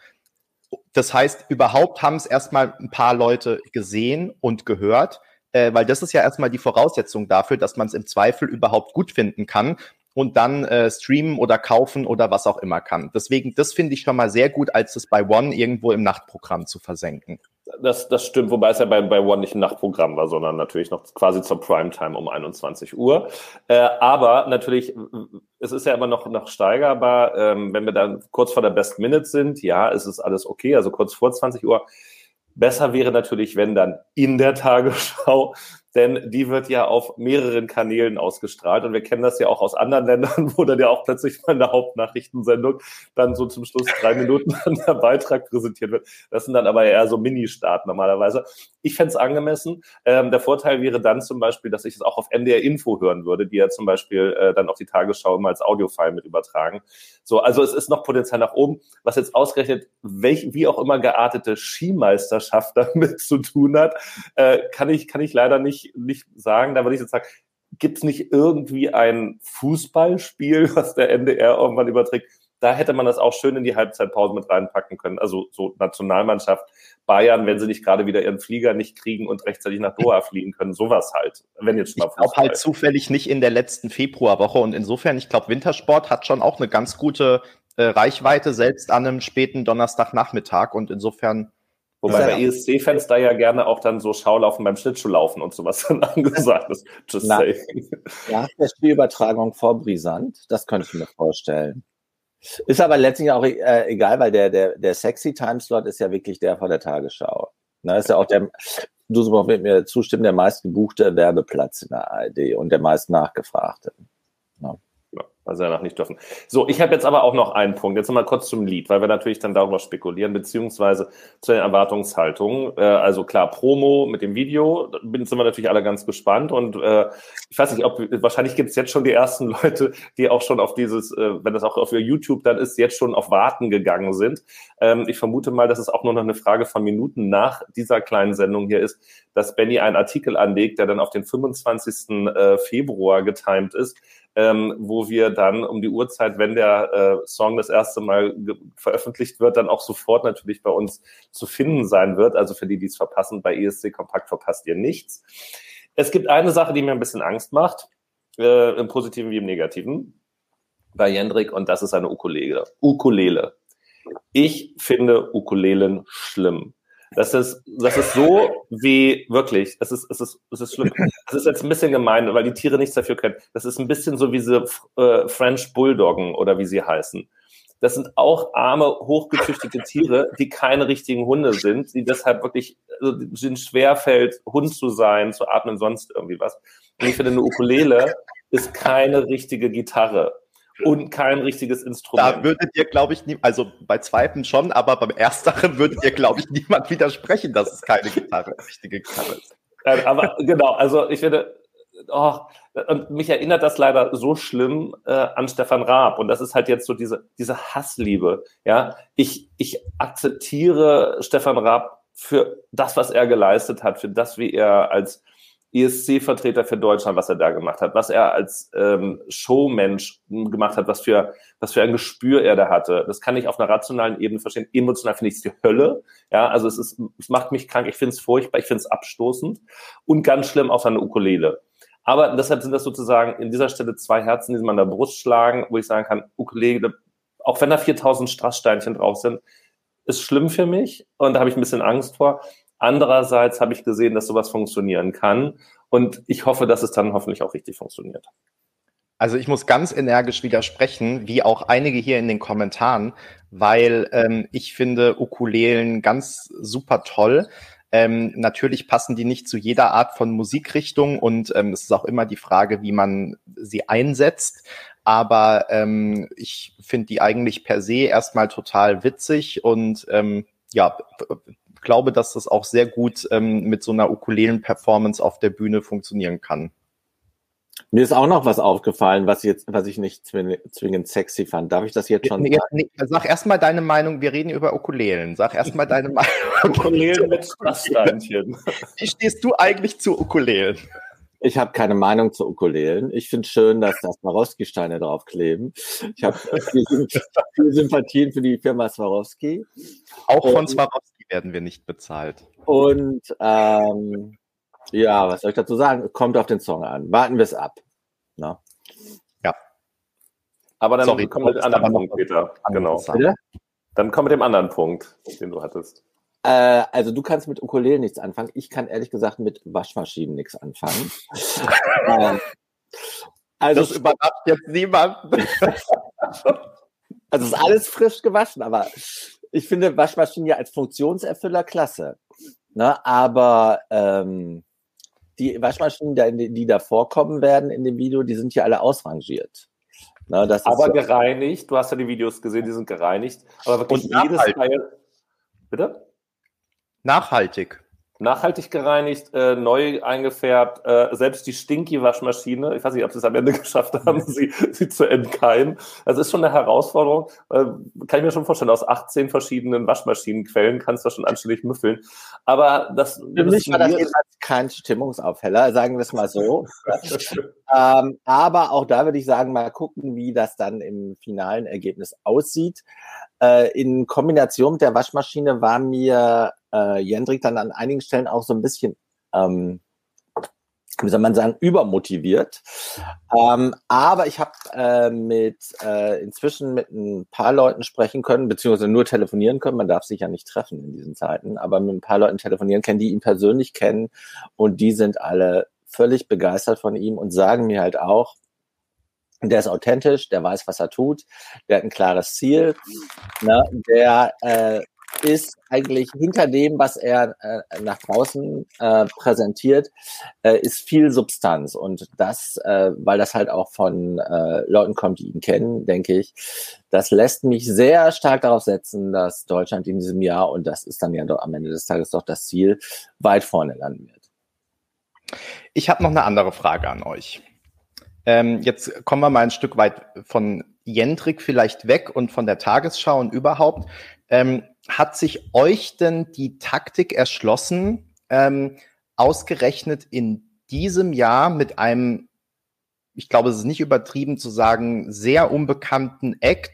Das heißt, überhaupt haben es erstmal ein paar Leute gesehen und gehört, äh, weil das ist ja erstmal die Voraussetzung dafür, dass man es im Zweifel überhaupt gut finden kann und dann äh, streamen oder kaufen oder was auch immer kann. Deswegen, das finde ich schon mal sehr gut, als es bei One irgendwo im Nachtprogramm zu versenken. Das, das stimmt, wobei es ja bei, bei One nicht ein Nachtprogramm war, sondern natürlich noch quasi zur Primetime um 21 Uhr. Äh, aber natürlich, es ist ja immer noch, noch steigerbar, ähm, wenn wir dann kurz vor der Best Minute sind, ja, ist es alles okay, also kurz vor 20 Uhr. Besser wäre natürlich, wenn dann in der Tagesschau denn die wird ja auf mehreren Kanälen ausgestrahlt und wir kennen das ja auch aus anderen Ländern, wo dann ja auch plötzlich mal in der Hauptnachrichtensendung dann so zum Schluss drei Minuten an der Beitrag präsentiert wird. Das sind dann aber eher so Mini-Start normalerweise. Ich fände es angemessen. Ähm, der Vorteil wäre dann zum Beispiel, dass ich es auch auf NDR Info hören würde, die ja zum Beispiel äh, dann auch die Tagesschau immer als Audiofile mit übertragen. So, also es ist noch Potenzial nach oben, was jetzt ausgerechnet welch, wie auch immer geartete Skimeisterschaft damit zu tun hat, äh, kann ich, kann ich leider nicht nicht, sagen. Da würde ich jetzt sagen, gibt es nicht irgendwie ein Fußballspiel, was der NDR irgendwann überträgt? Da hätte man das auch schön in die Halbzeitpause mit reinpacken können. Also so Nationalmannschaft Bayern, wenn sie nicht gerade wieder ihren Flieger nicht kriegen und rechtzeitig nach Doha fliegen können, sowas halt. Wenn jetzt mal ich glaube halt zufällig nicht in der letzten Februarwoche und insofern, ich glaube, Wintersport hat schon auch eine ganz gute äh, Reichweite, selbst an einem späten Donnerstagnachmittag und insofern Wobei bei ESC-Fans da ja gerne auch dann so Schaulaufen beim Schlittschuhlaufen und sowas dann angesagt ist. Just Na, Nach der Spielübertragung vor Brisant, das könnte ich mir vorstellen. Ist aber letztlich auch äh, egal, weil der, der, der sexy Timeslot ist ja wirklich der vor der Tagesschau. Na, ist ja auch der, du sollst mit mir zustimmen, der meistgebuchte Werbeplatz in der ARD und der meist nachgefragte. Ja weil sie danach nicht dürfen. So, ich habe jetzt aber auch noch einen Punkt. Jetzt nochmal kurz zum Lied, weil wir natürlich dann darüber spekulieren, beziehungsweise zu den Erwartungshaltungen. Äh, also klar, Promo mit dem Video, sind wir natürlich alle ganz gespannt. Und äh, ich weiß nicht, ob wahrscheinlich gibt es jetzt schon die ersten Leute, die auch schon auf dieses, äh, wenn das auch auf YouTube dann ist, jetzt schon auf Warten gegangen sind. Ähm, ich vermute mal, dass es auch nur noch eine Frage von Minuten nach dieser kleinen Sendung hier ist, dass Benny einen Artikel anlegt, der dann auf den 25. Äh, Februar getimt ist ähm, wo wir dann um die Uhrzeit, wenn der äh, Song das erste Mal veröffentlicht wird, dann auch sofort natürlich bei uns zu finden sein wird. Also für die, die es verpassen, bei ESC Kompakt verpasst ihr nichts. Es gibt eine Sache, die mir ein bisschen Angst macht, äh, im Positiven wie im Negativen, bei Jendrik, und das ist eine Ukulele. Ukulele. Ich finde Ukulelen schlimm. Das ist, das ist so wie wirklich, es ist, es ist, es ist schlimm. Das ist jetzt ein bisschen gemein, weil die Tiere nichts dafür können. Das ist ein bisschen so wie diese äh, French Bulldoggen oder wie sie heißen. Das sind auch arme, hochgezüchtete Tiere, die keine richtigen Hunde sind, die deshalb wirklich also, sind schwerfällt, Hund zu sein, zu atmen, sonst irgendwie was. Und ich finde, eine Ukulele ist keine richtige Gitarre und kein richtiges Instrument. Da würdet ihr, glaube ich, nie, also bei zweiten schon, aber beim ersteren würdet ihr, glaube ich, niemand widersprechen, dass es keine Gitarre, richtige Gitarre ist. Aber genau, also ich finde, oh, und mich erinnert das leider so schlimm äh, an Stefan Raab. Und das ist halt jetzt so diese, diese Hassliebe. Ja, ich, ich akzeptiere Stefan Raab für das, was er geleistet hat, für das, wie er als ESC-Vertreter für Deutschland, was er da gemacht hat, was er als ähm, Showmensch gemacht hat, was für, was für ein Gespür er da hatte. Das kann ich auf einer rationalen Ebene verstehen. Emotional finde ich es die Hölle. Ja, also es ist, es macht mich krank. Ich finde es furchtbar. Ich finde es abstoßend und ganz schlimm auf seine Ukulele. Aber deshalb sind das sozusagen in dieser Stelle zwei Herzen, die man an der Brust schlagen, wo ich sagen kann, Ukulele, auch wenn da 4000 Strasssteinchen drauf sind, ist schlimm für mich und da habe ich ein bisschen Angst vor. Andererseits habe ich gesehen, dass sowas funktionieren kann. Und ich hoffe, dass es dann hoffentlich auch richtig funktioniert. Also ich muss ganz energisch widersprechen, wie auch einige hier in den Kommentaren, weil ähm, ich finde Ukulelen ganz super toll. Ähm, natürlich passen die nicht zu jeder Art von Musikrichtung und ähm, es ist auch immer die Frage, wie man sie einsetzt. Aber ähm, ich finde die eigentlich per se erstmal total witzig und ähm, ja, glaube, dass das auch sehr gut ähm, mit so einer Ukulelen-Performance auf der Bühne funktionieren kann. Mir ist auch noch was aufgefallen, was, jetzt, was ich nicht zwingend sexy fand. Darf ich das jetzt schon nee, sagen? Nee, sag erstmal deine Meinung. Wir reden über Ukulelen. Sag erstmal deine Meinung. Ukulelen mit Strasssteinchen. Wie stehst du eigentlich zu Ukulelen? Ich habe keine Meinung zu Ukulelen. Ich finde schön, dass da Swarovski-Steine draufkleben. Ich habe viel, viel Sympathien für die Firma Swarovski. Auch von Swarovski werden wir nicht bezahlt. Und ähm, ja, was soll ich dazu sagen? Kommt auf den Song an. Warten wir es ab. Na? Ja. Aber dann Sorry, kommen wir mit dem anderen Punkt, Peter. Genau. Dann kommen wir mit dem anderen Punkt, den du hattest. Äh, also du kannst mit Ukulele nichts anfangen. Ich kann ehrlich gesagt mit Waschmaschinen nichts anfangen. ähm, also das überrascht jetzt niemand. also ist alles frisch gewaschen, aber ich finde Waschmaschinen ja als Funktionserfüller klasse. Ne? Aber ähm, die Waschmaschinen, die, die da vorkommen werden in dem Video, die sind ja alle ausrangiert. Ne? Das aber so gereinigt. Du hast ja die Videos gesehen, die sind gereinigt. Aber wirklich jedes Teil. Bitte? Nachhaltig. Nachhaltig gereinigt, äh, neu eingefärbt, äh, selbst die Stinky-Waschmaschine, ich weiß nicht, ob sie es am Ende geschafft haben, sie, sie zu entkeimen. Also ist schon eine Herausforderung. Äh, kann ich mir schon vorstellen, aus 18 verschiedenen Waschmaschinenquellen kannst du das schon anständig müffeln. Aber das. Für mich war das jedenfalls kein Stimmungsaufheller, sagen wir es mal so. ähm, aber auch da würde ich sagen, mal gucken, wie das dann im finalen Ergebnis aussieht. Äh, in Kombination mit der Waschmaschine war mir äh, Jendrik dann an einigen Stellen auch so ein bisschen, ähm, wie soll man sagen, übermotiviert. Ähm, aber ich habe äh, mit äh, inzwischen mit ein paar Leuten sprechen können, beziehungsweise nur telefonieren können. Man darf sich ja nicht treffen in diesen Zeiten, aber mit ein paar Leuten telefonieren können, die ihn persönlich kennen und die sind alle völlig begeistert von ihm und sagen mir halt auch, der ist authentisch, der weiß, was er tut, der hat ein klares Ziel, ne, der äh, ist eigentlich hinter dem, was er äh, nach draußen äh, präsentiert, äh, ist viel Substanz. Und das, äh, weil das halt auch von äh, Leuten kommt, die ihn kennen, denke ich, das lässt mich sehr stark darauf setzen, dass Deutschland in diesem Jahr, und das ist dann ja doch am Ende des Tages doch das Ziel, weit vorne landen wird. Ich habe noch eine andere Frage an euch. Ähm, jetzt kommen wir mal ein Stück weit von Jendrik vielleicht weg und von der Tagesschau und überhaupt. Ähm, hat sich euch denn die Taktik erschlossen, ähm, ausgerechnet in diesem Jahr mit einem, ich glaube, es ist nicht übertrieben zu sagen, sehr unbekannten Act,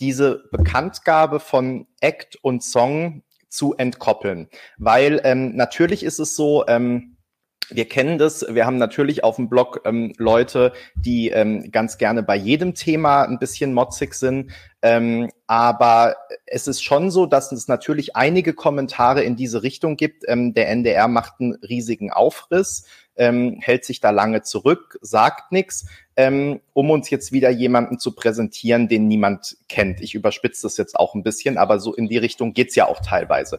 diese Bekanntgabe von Act und Song zu entkoppeln? Weil ähm, natürlich ist es so, ähm, wir kennen das. Wir haben natürlich auf dem Blog ähm, Leute, die ähm, ganz gerne bei jedem Thema ein bisschen motzig sind. Ähm, aber es ist schon so, dass es natürlich einige Kommentare in diese Richtung gibt. Ähm, der NDR macht einen riesigen Aufriss, ähm, hält sich da lange zurück, sagt nichts, ähm, um uns jetzt wieder jemanden zu präsentieren, den niemand kennt. Ich überspitze das jetzt auch ein bisschen, aber so in die Richtung geht's ja auch teilweise.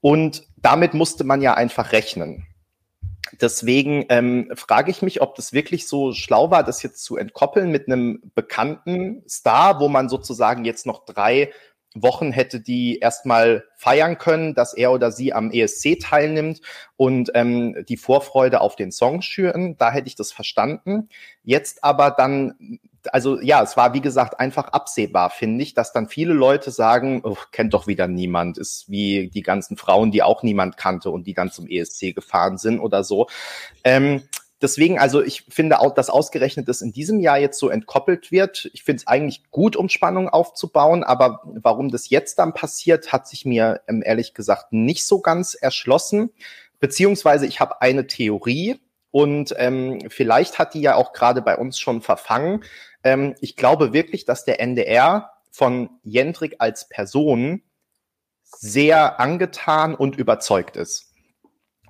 Und damit musste man ja einfach rechnen. Deswegen ähm, frage ich mich, ob das wirklich so schlau war, das jetzt zu entkoppeln mit einem bekannten Star, wo man sozusagen jetzt noch drei Wochen hätte die erstmal feiern können, dass er oder sie am ESC teilnimmt und ähm, die Vorfreude auf den Song schüren. Da hätte ich das verstanden. Jetzt aber dann also ja, es war wie gesagt einfach absehbar, finde ich, dass dann viele Leute sagen, oh, kennt doch wieder niemand, ist wie die ganzen Frauen, die auch niemand kannte und die dann zum ESC gefahren sind oder so. Ähm, deswegen, also ich finde auch, dass ausgerechnet das in diesem Jahr jetzt so entkoppelt wird. Ich finde es eigentlich gut, um Spannung aufzubauen, aber warum das jetzt dann passiert, hat sich mir ähm, ehrlich gesagt nicht so ganz erschlossen. Beziehungsweise ich habe eine Theorie, und ähm, vielleicht hat die ja auch gerade bei uns schon verfangen. Ähm, ich glaube wirklich, dass der NDR von Jendrik als Person sehr angetan und überzeugt ist.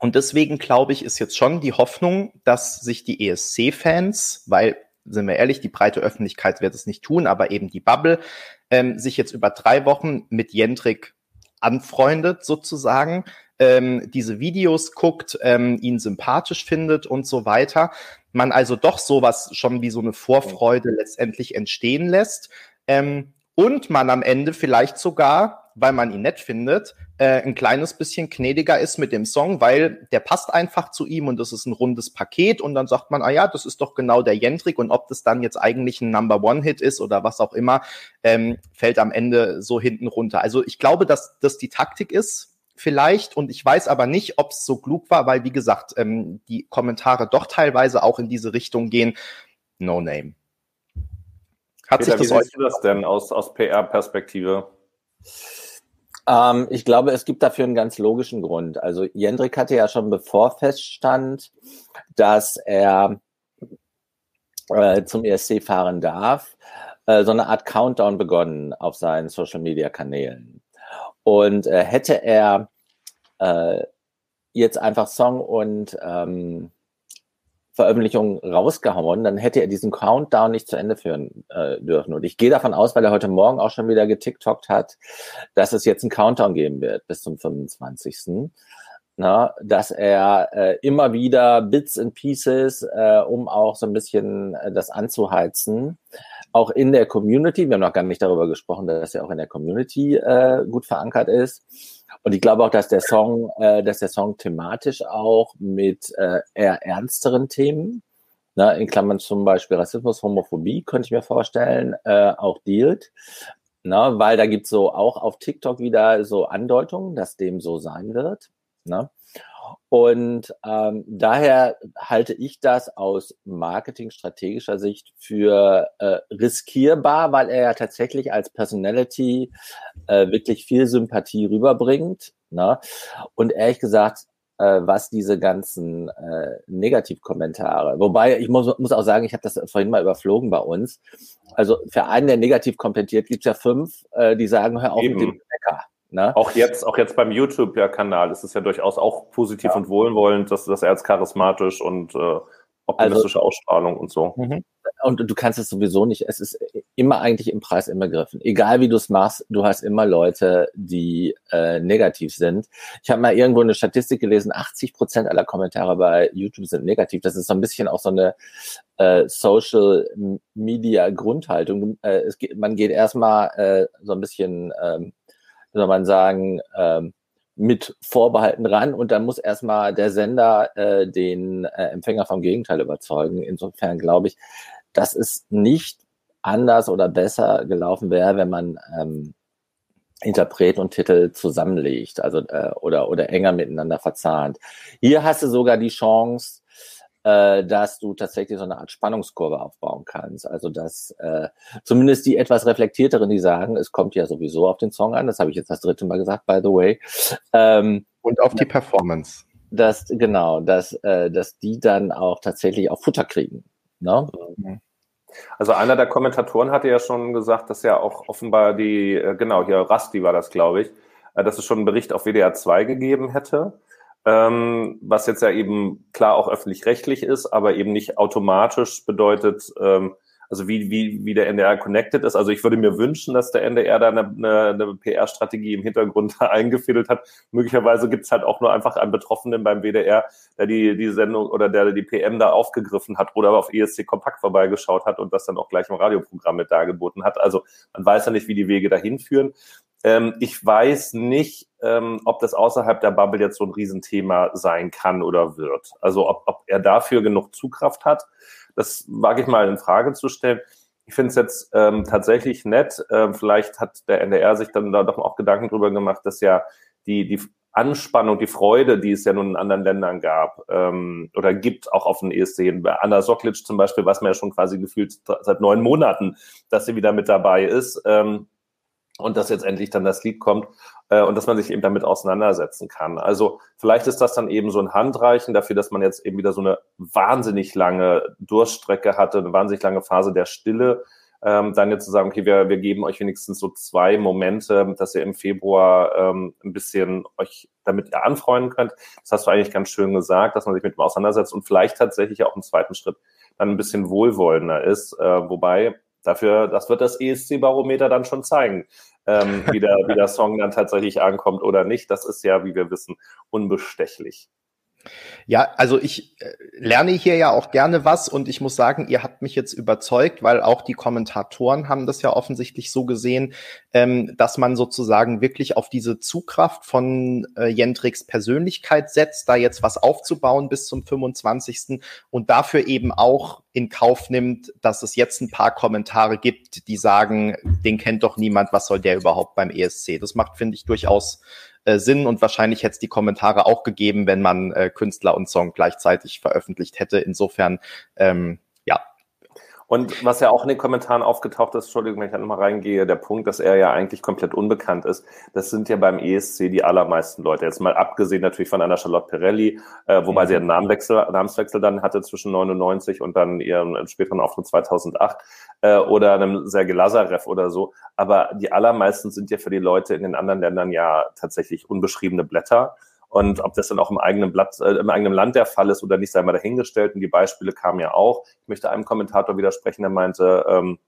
Und deswegen glaube ich, ist jetzt schon die Hoffnung, dass sich die ESC-Fans, weil, sind wir ehrlich, die breite Öffentlichkeit wird es nicht tun, aber eben die Bubble, ähm, sich jetzt über drei Wochen mit Jendrik anfreundet sozusagen, ähm, diese Videos guckt, ähm, ihn sympathisch findet und so weiter. Man also doch sowas schon wie so eine Vorfreude letztendlich entstehen lässt. Ähm, und man am Ende vielleicht sogar, weil man ihn nett findet, äh, ein kleines bisschen gnädiger ist mit dem Song, weil der passt einfach zu ihm und das ist ein rundes Paket und dann sagt man, ah ja, das ist doch genau der Jendrik und ob das dann jetzt eigentlich ein Number One Hit ist oder was auch immer, ähm, fällt am Ende so hinten runter. Also ich glaube, dass das die Taktik ist, vielleicht und ich weiß aber nicht, ob es so klug war, weil wie gesagt, ähm, die Kommentare doch teilweise auch in diese Richtung gehen. No name. Hat Peter, sich das wie siehst du das denn aus, aus PR-Perspektive? Ähm, ich glaube, es gibt dafür einen ganz logischen Grund. Also Jendrik hatte ja schon bevor feststand, dass er äh, zum ESC fahren darf, äh, so eine Art Countdown begonnen auf seinen Social-Media-Kanälen. Und äh, hätte er äh, jetzt einfach Song und ähm, Veröffentlichung rausgehauen, dann hätte er diesen Countdown nicht zu Ende führen äh, dürfen. Und ich gehe davon aus, weil er heute Morgen auch schon wieder getiktokt hat, dass es jetzt einen Countdown geben wird bis zum 25. Na, dass er äh, immer wieder Bits and Pieces, äh, um auch so ein bisschen äh, das anzuheizen, auch in der Community. Wir haben noch gar nicht darüber gesprochen, dass er auch in der Community äh, gut verankert ist und ich glaube auch, dass der Song, äh, dass der Song thematisch auch mit äh, eher ernsteren Themen, ne, in Klammern zum Beispiel Rassismus, Homophobie, könnte ich mir vorstellen, äh, auch dealt. Ne, weil da gibt's so auch auf TikTok wieder so Andeutungen, dass dem so sein wird. Ne? Und ähm, daher halte ich das aus marketingstrategischer Sicht für äh, riskierbar, weil er ja tatsächlich als Personality äh, wirklich viel Sympathie rüberbringt. Ne? Und ehrlich gesagt, äh, was diese ganzen äh, Negativkommentare, wobei ich muss, muss auch sagen, ich habe das vorhin mal überflogen bei uns. Also für einen, der negativ kommentiert, gibt's ja fünf, äh, die sagen, hör auf Eben. mit dem Bäcker. Ne? Auch jetzt, auch jetzt beim YouTube-Kanal ist es ja durchaus auch positiv ja. und wohlwollend, dass, dass er als charismatisch und äh, optimistische also, Ausstrahlung und so. Mhm. Und du kannst es sowieso nicht, es ist immer eigentlich im Preis immer griffen. Egal wie du es machst, du hast immer Leute, die äh, negativ sind. Ich habe mal irgendwo eine Statistik gelesen, 80 Prozent aller Kommentare bei YouTube sind negativ. Das ist so ein bisschen auch so eine äh, Social Media Grundhaltung. Äh, es geht, man geht erstmal äh, so ein bisschen ähm, soll man sagen, ähm, mit Vorbehalten ran und dann muss erstmal der Sender äh, den äh, Empfänger vom Gegenteil überzeugen. Insofern glaube ich, dass es nicht anders oder besser gelaufen wäre, wenn man ähm, Interpret und Titel zusammenlegt, also äh, oder oder enger miteinander verzahnt. Hier hast du sogar die Chance, äh, dass du tatsächlich so eine Art Spannungskurve aufbauen kannst. Also dass äh, zumindest die etwas reflektierteren, die sagen, es kommt ja sowieso auf den Song an, das habe ich jetzt das dritte Mal gesagt, by the way. Ähm, Und auf die Performance. Dass, genau, dass, äh, dass die dann auch tatsächlich auch Futter kriegen. Ne? Mhm. Also einer der Kommentatoren hatte ja schon gesagt, dass ja auch offenbar die, äh, genau, hier Rasti war das, glaube ich, äh, dass es schon einen Bericht auf WDR 2 gegeben hätte ähm, was jetzt ja eben klar auch öffentlich-rechtlich ist, aber eben nicht automatisch bedeutet, ähm, also wie, wie, wie der NDR connected ist. Also ich würde mir wünschen, dass der NDR da eine, eine, eine PR-Strategie im Hintergrund eingefädelt hat. Möglicherweise gibt es halt auch nur einfach einen Betroffenen beim WDR, der die, die Sendung oder der die PM da aufgegriffen hat oder auf ESC Kompakt vorbeigeschaut hat und das dann auch gleich im Radioprogramm mit dargeboten hat. Also man weiß ja nicht, wie die Wege dahin führen. Ähm, ich weiß nicht, ähm, ob das außerhalb der Bubble jetzt so ein Riesenthema sein kann oder wird. Also ob, ob er dafür genug Zugkraft hat, das wage ich mal in Frage zu stellen. Ich finde es jetzt ähm, tatsächlich nett. Ähm, vielleicht hat der NDR sich dann da doch auch Gedanken drüber gemacht, dass ja die, die Anspannung, die Freude, die es ja nun in anderen Ländern gab ähm, oder gibt, auch auf den ESC hin. Bei Anna Soklic zum Beispiel weiß man ja schon quasi gefühlt seit neun Monaten, dass sie wieder mit dabei ist. Ähm, und dass jetzt endlich dann das Lied kommt äh, und dass man sich eben damit auseinandersetzen kann. Also vielleicht ist das dann eben so ein Handreichen dafür, dass man jetzt eben wieder so eine wahnsinnig lange Durststrecke hatte, eine wahnsinnig lange Phase der Stille. Ähm, dann jetzt zu sagen, okay, wir, wir geben euch wenigstens so zwei Momente, dass ihr im Februar ähm, ein bisschen euch damit anfreuen könnt. Das hast du eigentlich ganz schön gesagt, dass man sich mit dem auseinandersetzt und vielleicht tatsächlich auch im zweiten Schritt dann ein bisschen wohlwollender ist. Äh, wobei Dafür, das wird das ESC-Barometer dann schon zeigen, ähm, wie, der, wie der Song dann tatsächlich ankommt oder nicht. Das ist ja, wie wir wissen, unbestechlich. Ja, also ich äh, lerne hier ja auch gerne was und ich muss sagen, ihr habt mich jetzt überzeugt, weil auch die Kommentatoren haben das ja offensichtlich so gesehen, ähm, dass man sozusagen wirklich auf diese Zugkraft von äh, Jentrix Persönlichkeit setzt, da jetzt was aufzubauen bis zum 25. und dafür eben auch in Kauf nimmt, dass es jetzt ein paar Kommentare gibt, die sagen, den kennt doch niemand, was soll der überhaupt beim ESC? Das macht, finde ich, durchaus äh, Sinn und wahrscheinlich hätte es die Kommentare auch gegeben, wenn man äh, Künstler und Song gleichzeitig veröffentlicht hätte. Insofern, ähm, ja, und was ja auch in den Kommentaren aufgetaucht ist, Entschuldigung, wenn ich da nochmal reingehe, der Punkt, dass er ja eigentlich komplett unbekannt ist, das sind ja beim ESC die allermeisten Leute. Jetzt mal abgesehen natürlich von einer Charlotte Pirelli, äh, wobei mhm. sie einen Namenwechsel, Namenswechsel dann hatte zwischen 99 und dann ihren späteren Auftritt 2008 äh, oder einem Sergei Lazarev oder so. Aber die allermeisten sind ja für die Leute in den anderen Ländern ja tatsächlich unbeschriebene Blätter. Und ob das dann auch im eigenen Blatt, äh, im eigenen Land der Fall ist oder nicht, sei mal dahingestellt. Und die Beispiele kamen ja auch. Ich möchte einem Kommentator widersprechen, der meinte, ähm,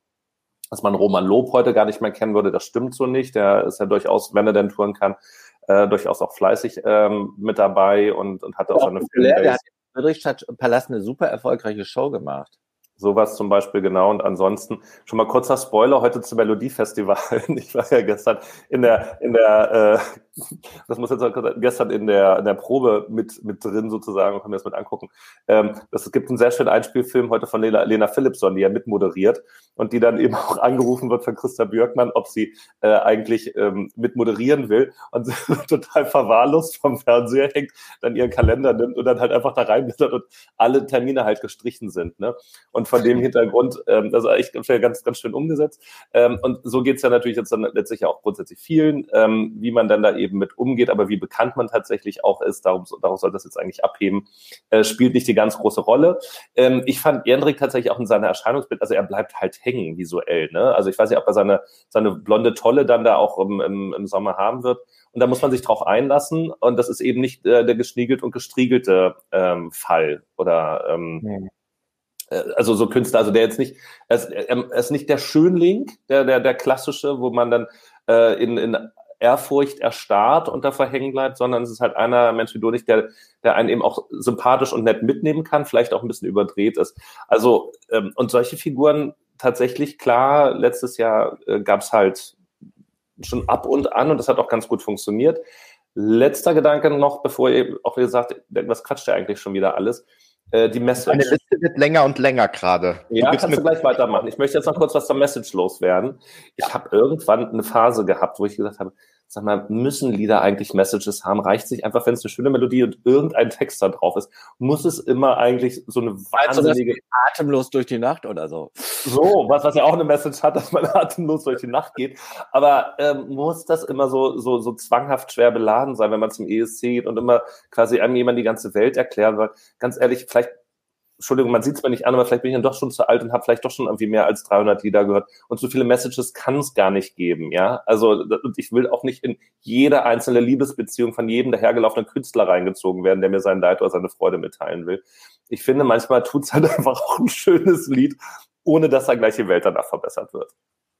dass man Roman Lob heute gar nicht mehr kennen würde. Das stimmt so nicht. Der ist ja durchaus, wenn er denn touren kann, äh, durchaus auch fleißig ähm, mit dabei und, und hatte auch, auch seine Fanbase. Der hat in Friedrichstadt Palast eine super erfolgreiche Show gemacht. Sowas zum Beispiel, genau. Und ansonsten schon mal kurzer Spoiler heute zum Melodiefestival. Ich war ja gestern in der, in der, äh, das muss jetzt gestern in der, in der Probe mit, mit drin sozusagen können wir das mit angucken. Ähm, das, es gibt einen sehr schönen Einspielfilm heute von Lena, Lena Philipson, die ja mitmoderiert und die dann eben auch angerufen wird von Christa Björkmann, ob sie äh, eigentlich ähm, mitmoderieren will und total verwahrlost vom Fernseher hängt, dann ihren Kalender nimmt und dann halt einfach da reinblättert und alle Termine halt gestrichen sind. Ne? Und von dem Hintergrund, ähm, das ist echt ganz, ganz schön umgesetzt. Ähm, und so geht es ja natürlich jetzt dann letztlich auch grundsätzlich vielen, ähm, wie man dann da eben mit umgeht, aber wie bekannt man tatsächlich auch ist, darum, darauf soll das jetzt eigentlich abheben, äh, spielt nicht die ganz große Rolle. Ähm, ich fand Jendrik tatsächlich auch in seiner Erscheinungsbild, also er bleibt halt hängen visuell. Ne? Also ich weiß nicht, ob er seine, seine blonde Tolle dann da auch im, im, im Sommer haben wird. Und da muss man sich drauf einlassen. Und das ist eben nicht äh, der geschniegelt und gestriegelte ähm, Fall oder ähm, nee. Äh, also so Künstler, also der jetzt nicht, er ist, er ist nicht der Schönling, der, der, der klassische, wo man dann äh, in, in Ehrfurcht erstarrt und da verhängen bleibt, sondern es ist halt einer Mensch wie du nicht, der, der einen eben auch sympathisch und nett mitnehmen kann, vielleicht auch ein bisschen überdreht ist. Also, ähm, und solche Figuren tatsächlich, klar, letztes Jahr äh, gab es halt schon ab und an und das hat auch ganz gut funktioniert. Letzter Gedanke noch, bevor ihr auch ihr sagt, was quatscht ihr eigentlich schon wieder alles? Äh, die Message. Meine Liste wird länger und länger gerade. Ja, du kannst du gleich weitermachen. Ich möchte jetzt noch kurz was zur Message loswerden. Ich ja. habe irgendwann eine Phase gehabt, wo ich gesagt habe, sag mal, müssen Lieder eigentlich Messages haben? Reicht sich einfach, wenn es eine schöne Melodie und irgendein Text da drauf ist? Muss es immer eigentlich so eine wahnsinnige... Also atemlos durch die Nacht oder so? So, was, was ja auch eine Message hat, dass man atemlos durch die Nacht geht. Aber ähm, muss das immer so, so, so zwanghaft schwer beladen sein, wenn man zum ESC geht und immer quasi einem jemand die ganze Welt erklären soll? Ganz ehrlich, vielleicht Entschuldigung, man sieht es mir nicht an, aber vielleicht bin ich dann doch schon zu alt und habe vielleicht doch schon irgendwie mehr als 300 Lieder gehört. Und so viele Messages kann es gar nicht geben, ja. Also und ich will auch nicht in jede einzelne Liebesbeziehung von jedem dahergelaufenen Künstler reingezogen werden, der mir sein Leid oder seine Freude mitteilen will. Ich finde, manchmal tut es halt einfach auch ein schönes Lied, ohne dass da gleich die Welt danach verbessert wird.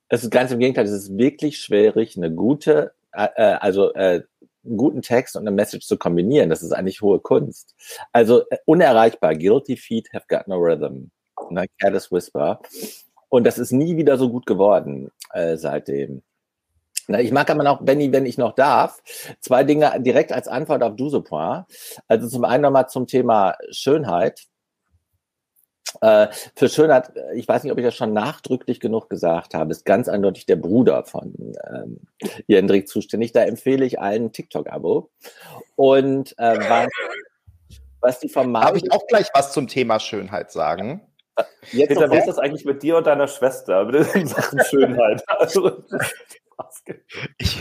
Es ist ganz im Gegenteil, es ist wirklich schwierig, eine gute, äh, äh also äh, einen guten Text und eine Message zu kombinieren. Das ist eigentlich hohe Kunst. Also äh, unerreichbar. Guilty Feet have got no rhythm. Ne? Careless Whisper. Und das ist nie wieder so gut geworden äh, seitdem. Na, ich mag aber noch, Benny, wenn ich noch darf, zwei Dinge direkt als Antwort auf Dusepoint. Also zum einen nochmal zum Thema Schönheit. Äh, für Schönheit, ich weiß nicht, ob ich das schon nachdrücklich genug gesagt habe, ist ganz eindeutig der Bruder von ähm, Jendrik zuständig. Da empfehle ich allen TikTok-Abo. Und äh, was, was die Vermarktung... Darf ich auch gleich was zum Thema Schönheit sagen? Jetzt Peter, wie ist das eigentlich mit dir und deiner Schwester mit den Sachen Schönheit? Also, ich,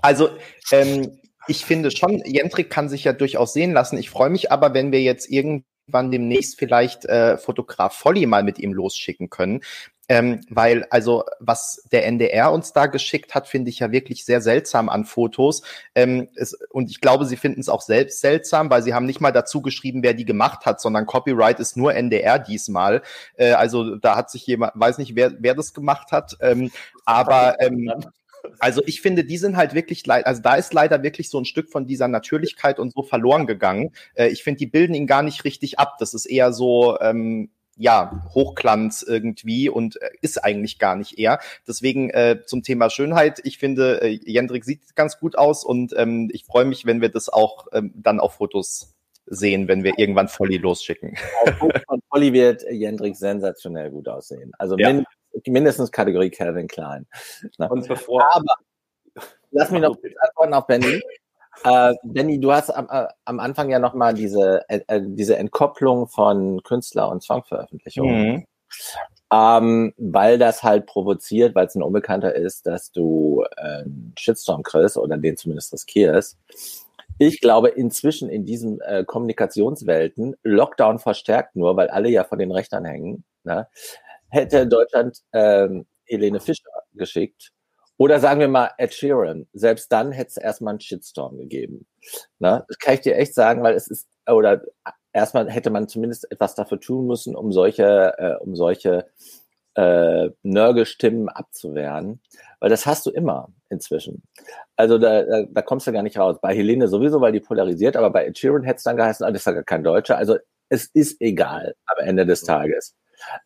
also ähm, ich finde schon, Jendrik kann sich ja durchaus sehen lassen. Ich freue mich aber, wenn wir jetzt irgendwie irgendwann demnächst vielleicht äh, Fotograf Volli mal mit ihm losschicken können. Ähm, weil also was der NDR uns da geschickt hat, finde ich ja wirklich sehr seltsam an Fotos. Ähm, es, und ich glaube, sie finden es auch selbst seltsam, weil sie haben nicht mal dazu geschrieben, wer die gemacht hat, sondern Copyright ist nur NDR diesmal. Äh, also da hat sich jemand, weiß nicht, wer, wer das gemacht hat, ähm, aber ähm, also ich finde, die sind halt wirklich, also da ist leider wirklich so ein Stück von dieser Natürlichkeit und so verloren gegangen. Äh, ich finde, die bilden ihn gar nicht richtig ab. Das ist eher so, ähm, ja, Hochglanz irgendwie und äh, ist eigentlich gar nicht eher. Deswegen äh, zum Thema Schönheit, ich finde, äh, Jendrik sieht ganz gut aus und ähm, ich freue mich, wenn wir das auch ähm, dann auf Fotos sehen, wenn wir irgendwann Volli losschicken. Von Volli wird Jendrik sensationell gut aussehen. Also ja mindestens Kategorie Calvin Klein. Na. Und bevor, Aber, Lass mich noch kurz antworten auf Benny. Äh, Benny, du hast am, äh, am Anfang ja nochmal diese, äh, äh, diese Entkopplung von Künstler und Songveröffentlichungen. Mhm. Ähm, weil das halt provoziert, weil es ein Unbekannter ist, dass du äh, einen Shitstorm kriegst oder den zumindest riskierst. Ich glaube, inzwischen in diesen äh, Kommunikationswelten, Lockdown verstärkt nur, weil alle ja von den Rechtern hängen, ne, hätte Deutschland ähm, Helene Fischer geschickt oder sagen wir mal Ed Sheeran. Selbst dann hätte es erstmal einen Shitstorm gegeben. Ne? Das kann ich dir echt sagen, weil es ist, oder erstmal hätte man zumindest etwas dafür tun müssen, um solche, äh, um solche äh, Nörgelstimmen abzuwehren. Weil das hast du immer inzwischen. Also da, da, da kommst du gar nicht raus. Bei Helene sowieso, weil die polarisiert, aber bei Ed Sheeran hätte es dann geheißen, ah, das ist ja gar kein Deutscher. Also es ist egal am Ende des Tages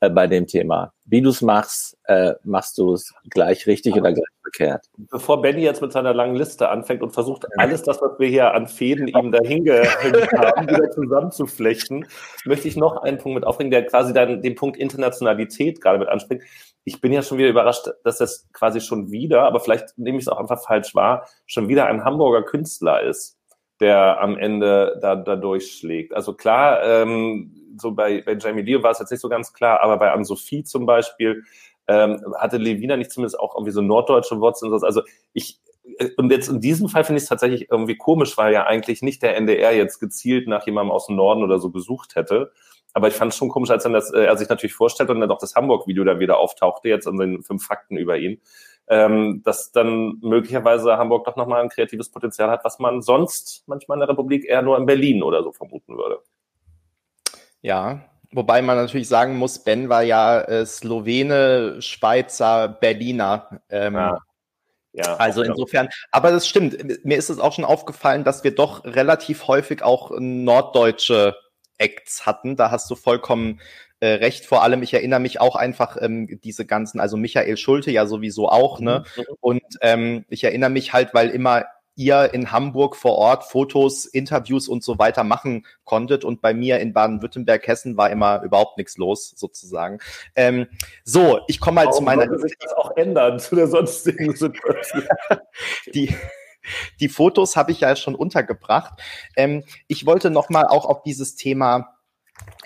äh, bei dem Thema. Wie du es machst, äh, machst du es gleich richtig oder gleich verkehrt. Bevor Benny jetzt mit seiner langen Liste anfängt und versucht, alles das, was wir hier an Fäden ihm dahingehängt haben, wieder zusammenzuflechten, möchte ich noch einen Punkt mit aufbringen, der quasi dann den Punkt Internationalität gerade mit anspringt. Ich bin ja schon wieder überrascht, dass das quasi schon wieder, aber vielleicht nehme ich es auch einfach falsch wahr, schon wieder ein Hamburger Künstler ist, der am Ende da, da durchschlägt. Also klar, ähm, so bei, bei Jamie Lee war es jetzt nicht so ganz klar, aber bei Anne-Sophie zum Beispiel ähm, hatte Levina nicht zumindest auch irgendwie so norddeutsche Wurzeln. und so. Also ich, äh, und jetzt in diesem Fall finde ich es tatsächlich irgendwie komisch, weil ja eigentlich nicht der NDR jetzt gezielt nach jemandem aus dem Norden oder so gesucht hätte. Aber ich fand es schon komisch, als dann das, äh, er sich natürlich vorstellt und dann auch das Hamburg-Video da wieder auftauchte, jetzt an den fünf Fakten über ihn, ähm, dass dann möglicherweise Hamburg doch nochmal ein kreatives Potenzial hat, was man sonst manchmal in der Republik eher nur in Berlin oder so vermuten würde. Ja, wobei man natürlich sagen muss, Ben war ja äh, Slowene, Schweizer, Berliner. Ähm, ja. Ja, also insofern, aber das stimmt. Mir ist es auch schon aufgefallen, dass wir doch relativ häufig auch norddeutsche Acts hatten. Da hast du vollkommen äh, recht. Vor allem, ich erinnere mich auch einfach ähm, diese ganzen, also Michael Schulte ja sowieso auch, ne? Mhm. Und ähm, ich erinnere mich halt, weil immer ihr in Hamburg vor Ort Fotos, Interviews und so weiter machen konntet. Und bei mir in Baden-Württemberg, Hessen war immer überhaupt nichts los, sozusagen. Ähm, so, ich komme mal Warum zu meiner. sich das auch ändern zu der sonstigen Situation? Die, die Fotos habe ich ja schon untergebracht. Ähm, ich wollte noch mal auch auf dieses Thema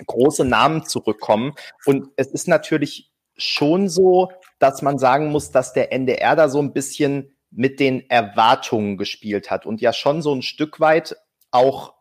große Namen zurückkommen. Und es ist natürlich schon so, dass man sagen muss, dass der NDR da so ein bisschen mit den Erwartungen gespielt hat und ja schon so ein Stück weit auch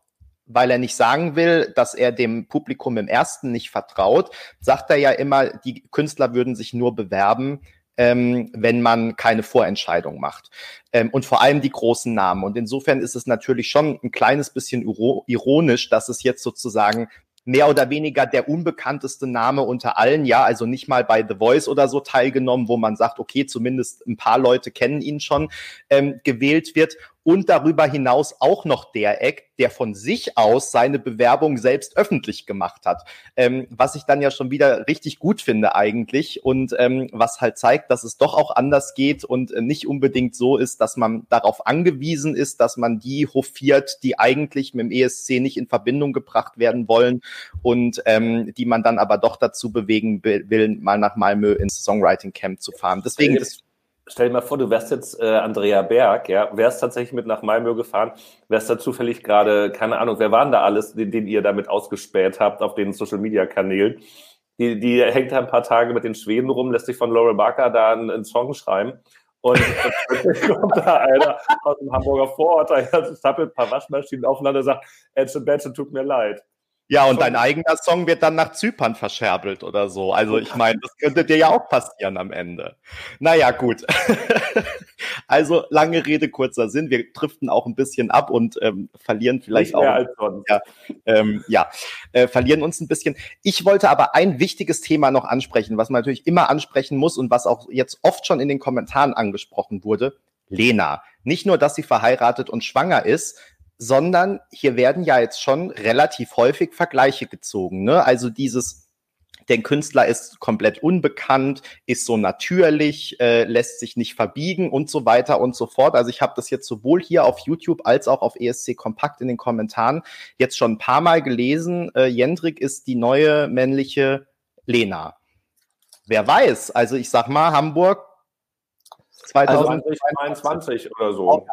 weil er nicht sagen will, dass er dem Publikum im ersten nicht vertraut, sagt er ja immer, die Künstler würden sich nur bewerben, ähm, wenn man keine Vorentscheidung macht. Ähm, und vor allem die großen Namen. Und insofern ist es natürlich schon ein kleines bisschen ironisch, dass es jetzt sozusagen mehr oder weniger der unbekannteste Name unter allen, ja, also nicht mal bei The Voice oder so teilgenommen, wo man sagt, okay, zumindest ein paar Leute kennen ihn schon, ähm, gewählt wird und darüber hinaus auch noch der Eck, der von sich aus seine Bewerbung selbst öffentlich gemacht hat. Ähm, was ich dann ja schon wieder richtig gut finde eigentlich und ähm, was halt zeigt, dass es doch auch anders geht und äh, nicht unbedingt so ist, dass man darauf angewiesen ist, dass man die hofiert, die eigentlich mit dem ESC nicht in Verbindung gebracht werden wollen und ähm, die man dann aber doch dazu bewegen will, mal nach Malmö ins Songwriting Camp zu fahren. Deswegen, das Stell dir mal vor, du wärst jetzt äh, Andrea Berg, ja, wärst tatsächlich mit nach Malmö gefahren, wärst da zufällig gerade, keine Ahnung, wer waren da alles, den, den ihr damit ausgespäht habt auf den Social Media Kanälen? Die, die hängt da ein paar Tage mit den Schweden rum, lässt sich von Laurel Barker da einen, einen Song schreiben. Und kommt da einer aus dem Hamburger Vorort, der zappelt ein paar Waschmaschinen aufeinander sagt, Edge Badge, tut mir leid. Ja, und dein eigener Song wird dann nach Zypern verscherbelt oder so. Also ich meine, das könnte dir ja auch passieren am Ende. Naja, gut. also lange Rede, kurzer Sinn. Wir driften auch ein bisschen ab und ähm, verlieren vielleicht auch. Ja, ähm, ja äh, verlieren uns ein bisschen. Ich wollte aber ein wichtiges Thema noch ansprechen, was man natürlich immer ansprechen muss und was auch jetzt oft schon in den Kommentaren angesprochen wurde. Lena. Nicht nur, dass sie verheiratet und schwanger ist, sondern hier werden ja jetzt schon relativ häufig Vergleiche gezogen. Ne? Also dieses, der Künstler ist komplett unbekannt, ist so natürlich, äh, lässt sich nicht verbiegen und so weiter und so fort. Also ich habe das jetzt sowohl hier auf YouTube als auch auf ESC Kompakt in den Kommentaren jetzt schon ein paar Mal gelesen. Äh, Jendrik ist die neue männliche Lena. Wer weiß? Also ich sag mal, Hamburg 2022 oder so.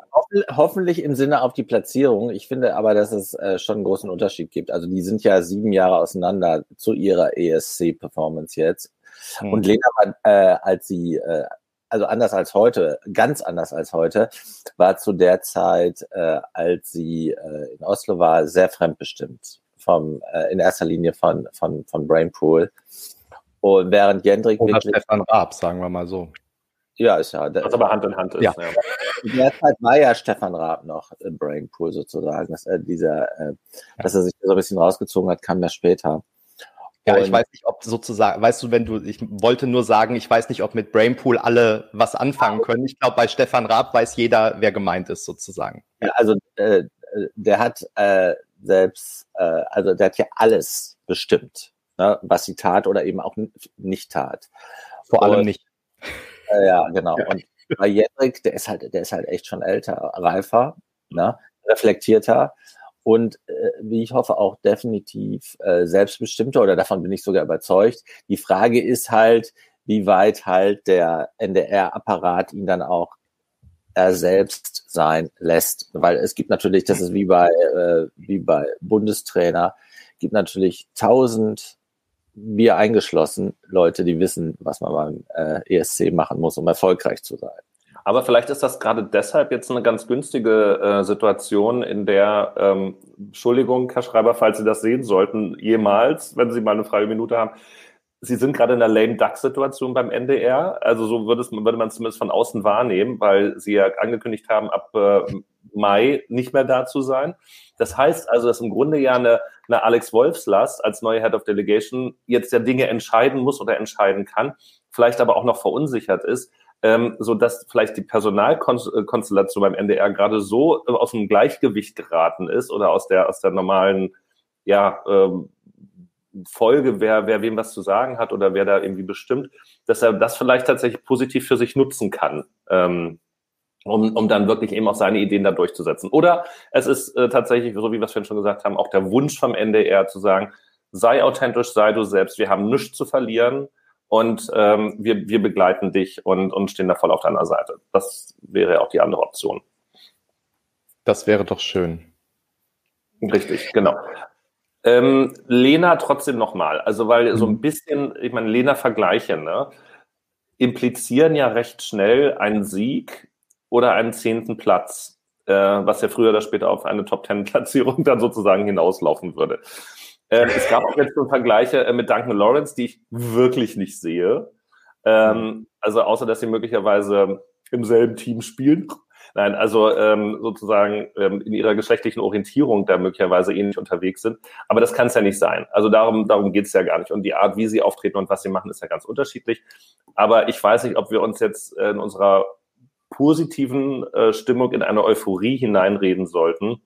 hoffentlich im Sinne auf die Platzierung. Ich finde aber, dass es äh, schon einen großen Unterschied gibt. Also die sind ja sieben Jahre auseinander zu ihrer ESC-Performance jetzt. Hm. Und Lena war, äh, als sie, äh, also anders als heute, ganz anders als heute, war zu der Zeit, äh, als sie äh, in Oslo war, sehr fremdbestimmt. Vom, in erster Linie von, von, von Brainpool. Und während Jendrik Oder Stefan Raab, sagen wir mal so. Ja, ist ja. Was aber Hand in Hand ist. Ja. ja. In der Zeit war ja Stefan Raab noch im Brainpool sozusagen. Dass er, dieser, äh, dass er sich so ein bisschen rausgezogen hat, kam ja später. Ja, ich weiß nicht, ob sozusagen, weißt du, wenn du, ich wollte nur sagen, ich weiß nicht, ob mit Brainpool alle was anfangen können. Ich glaube, bei Stefan Raab weiß jeder, wer gemeint ist, sozusagen. Ja, also äh, der hat äh, selbst, äh, also der hat ja alles bestimmt, ne, was sie tat oder eben auch nicht tat. Vor allem Und, nicht. Ja, genau. Ja. Und bei Jendrik, der ist halt, der ist halt echt schon älter, reifer, ne, reflektierter und äh, wie ich hoffe auch definitiv äh, selbstbestimmter oder davon bin ich sogar überzeugt. Die Frage ist halt, wie weit halt der NDR-Apparat ihn dann auch er selbst sein lässt, weil es gibt natürlich, das ist wie bei äh, wie bei Bundestrainer, gibt natürlich tausend wir eingeschlossen Leute, die wissen, was man beim äh, ESC machen muss, um erfolgreich zu sein. Aber vielleicht ist das gerade deshalb jetzt eine ganz günstige äh, Situation, in der, ähm, Entschuldigung, Herr Schreiber, falls Sie das sehen sollten, jemals, wenn Sie mal eine freie Minute haben, Sie sind gerade in einer lame Duck-Situation beim NDR. Also so würde, es, würde man zumindest von außen wahrnehmen, weil Sie ja angekündigt haben, ab äh, Mai nicht mehr da zu sein. Das heißt also, dass im Grunde ja eine, eine Alex Wolfslast als neue Head of Delegation jetzt ja Dinge entscheiden muss oder entscheiden kann, vielleicht aber auch noch verunsichert ist ähm, so dass vielleicht die Personalkonstellation beim NDR gerade so äh, aus dem Gleichgewicht geraten ist oder aus der aus der normalen ja ähm, Folge, wer, wer wem was zu sagen hat oder wer da irgendwie bestimmt, dass er das vielleicht tatsächlich positiv für sich nutzen kann, ähm, um, um dann wirklich eben auch seine Ideen da durchzusetzen. Oder es ist äh, tatsächlich, so wie wir es vorhin schon gesagt haben, auch der Wunsch vom NDR zu sagen, sei authentisch, sei du selbst, wir haben nichts zu verlieren und ähm, wir, wir begleiten dich und, und stehen da voll auf deiner Seite. Das wäre auch die andere Option. Das wäre doch schön. Richtig, genau. Ähm, Lena trotzdem nochmal, also weil mhm. so ein mhm. bisschen, ich meine, Lena-Vergleiche, ne, implizieren ja recht schnell einen Sieg oder einen zehnten Platz, äh, was ja früher oder später auf eine Top-Ten-Platzierung dann sozusagen hinauslaufen würde. Ähm, es gab auch jetzt so Vergleiche äh, mit Duncan Lawrence, die ich wirklich nicht sehe. Ähm, also außer, dass sie möglicherweise im selben Team spielen. Nein, also ähm, sozusagen ähm, in ihrer geschlechtlichen Orientierung da möglicherweise ähnlich unterwegs sind. Aber das kann es ja nicht sein. Also darum, darum geht es ja gar nicht. Und die Art, wie sie auftreten und was sie machen, ist ja ganz unterschiedlich. Aber ich weiß nicht, ob wir uns jetzt in unserer positiven äh, Stimmung in eine Euphorie hineinreden sollten.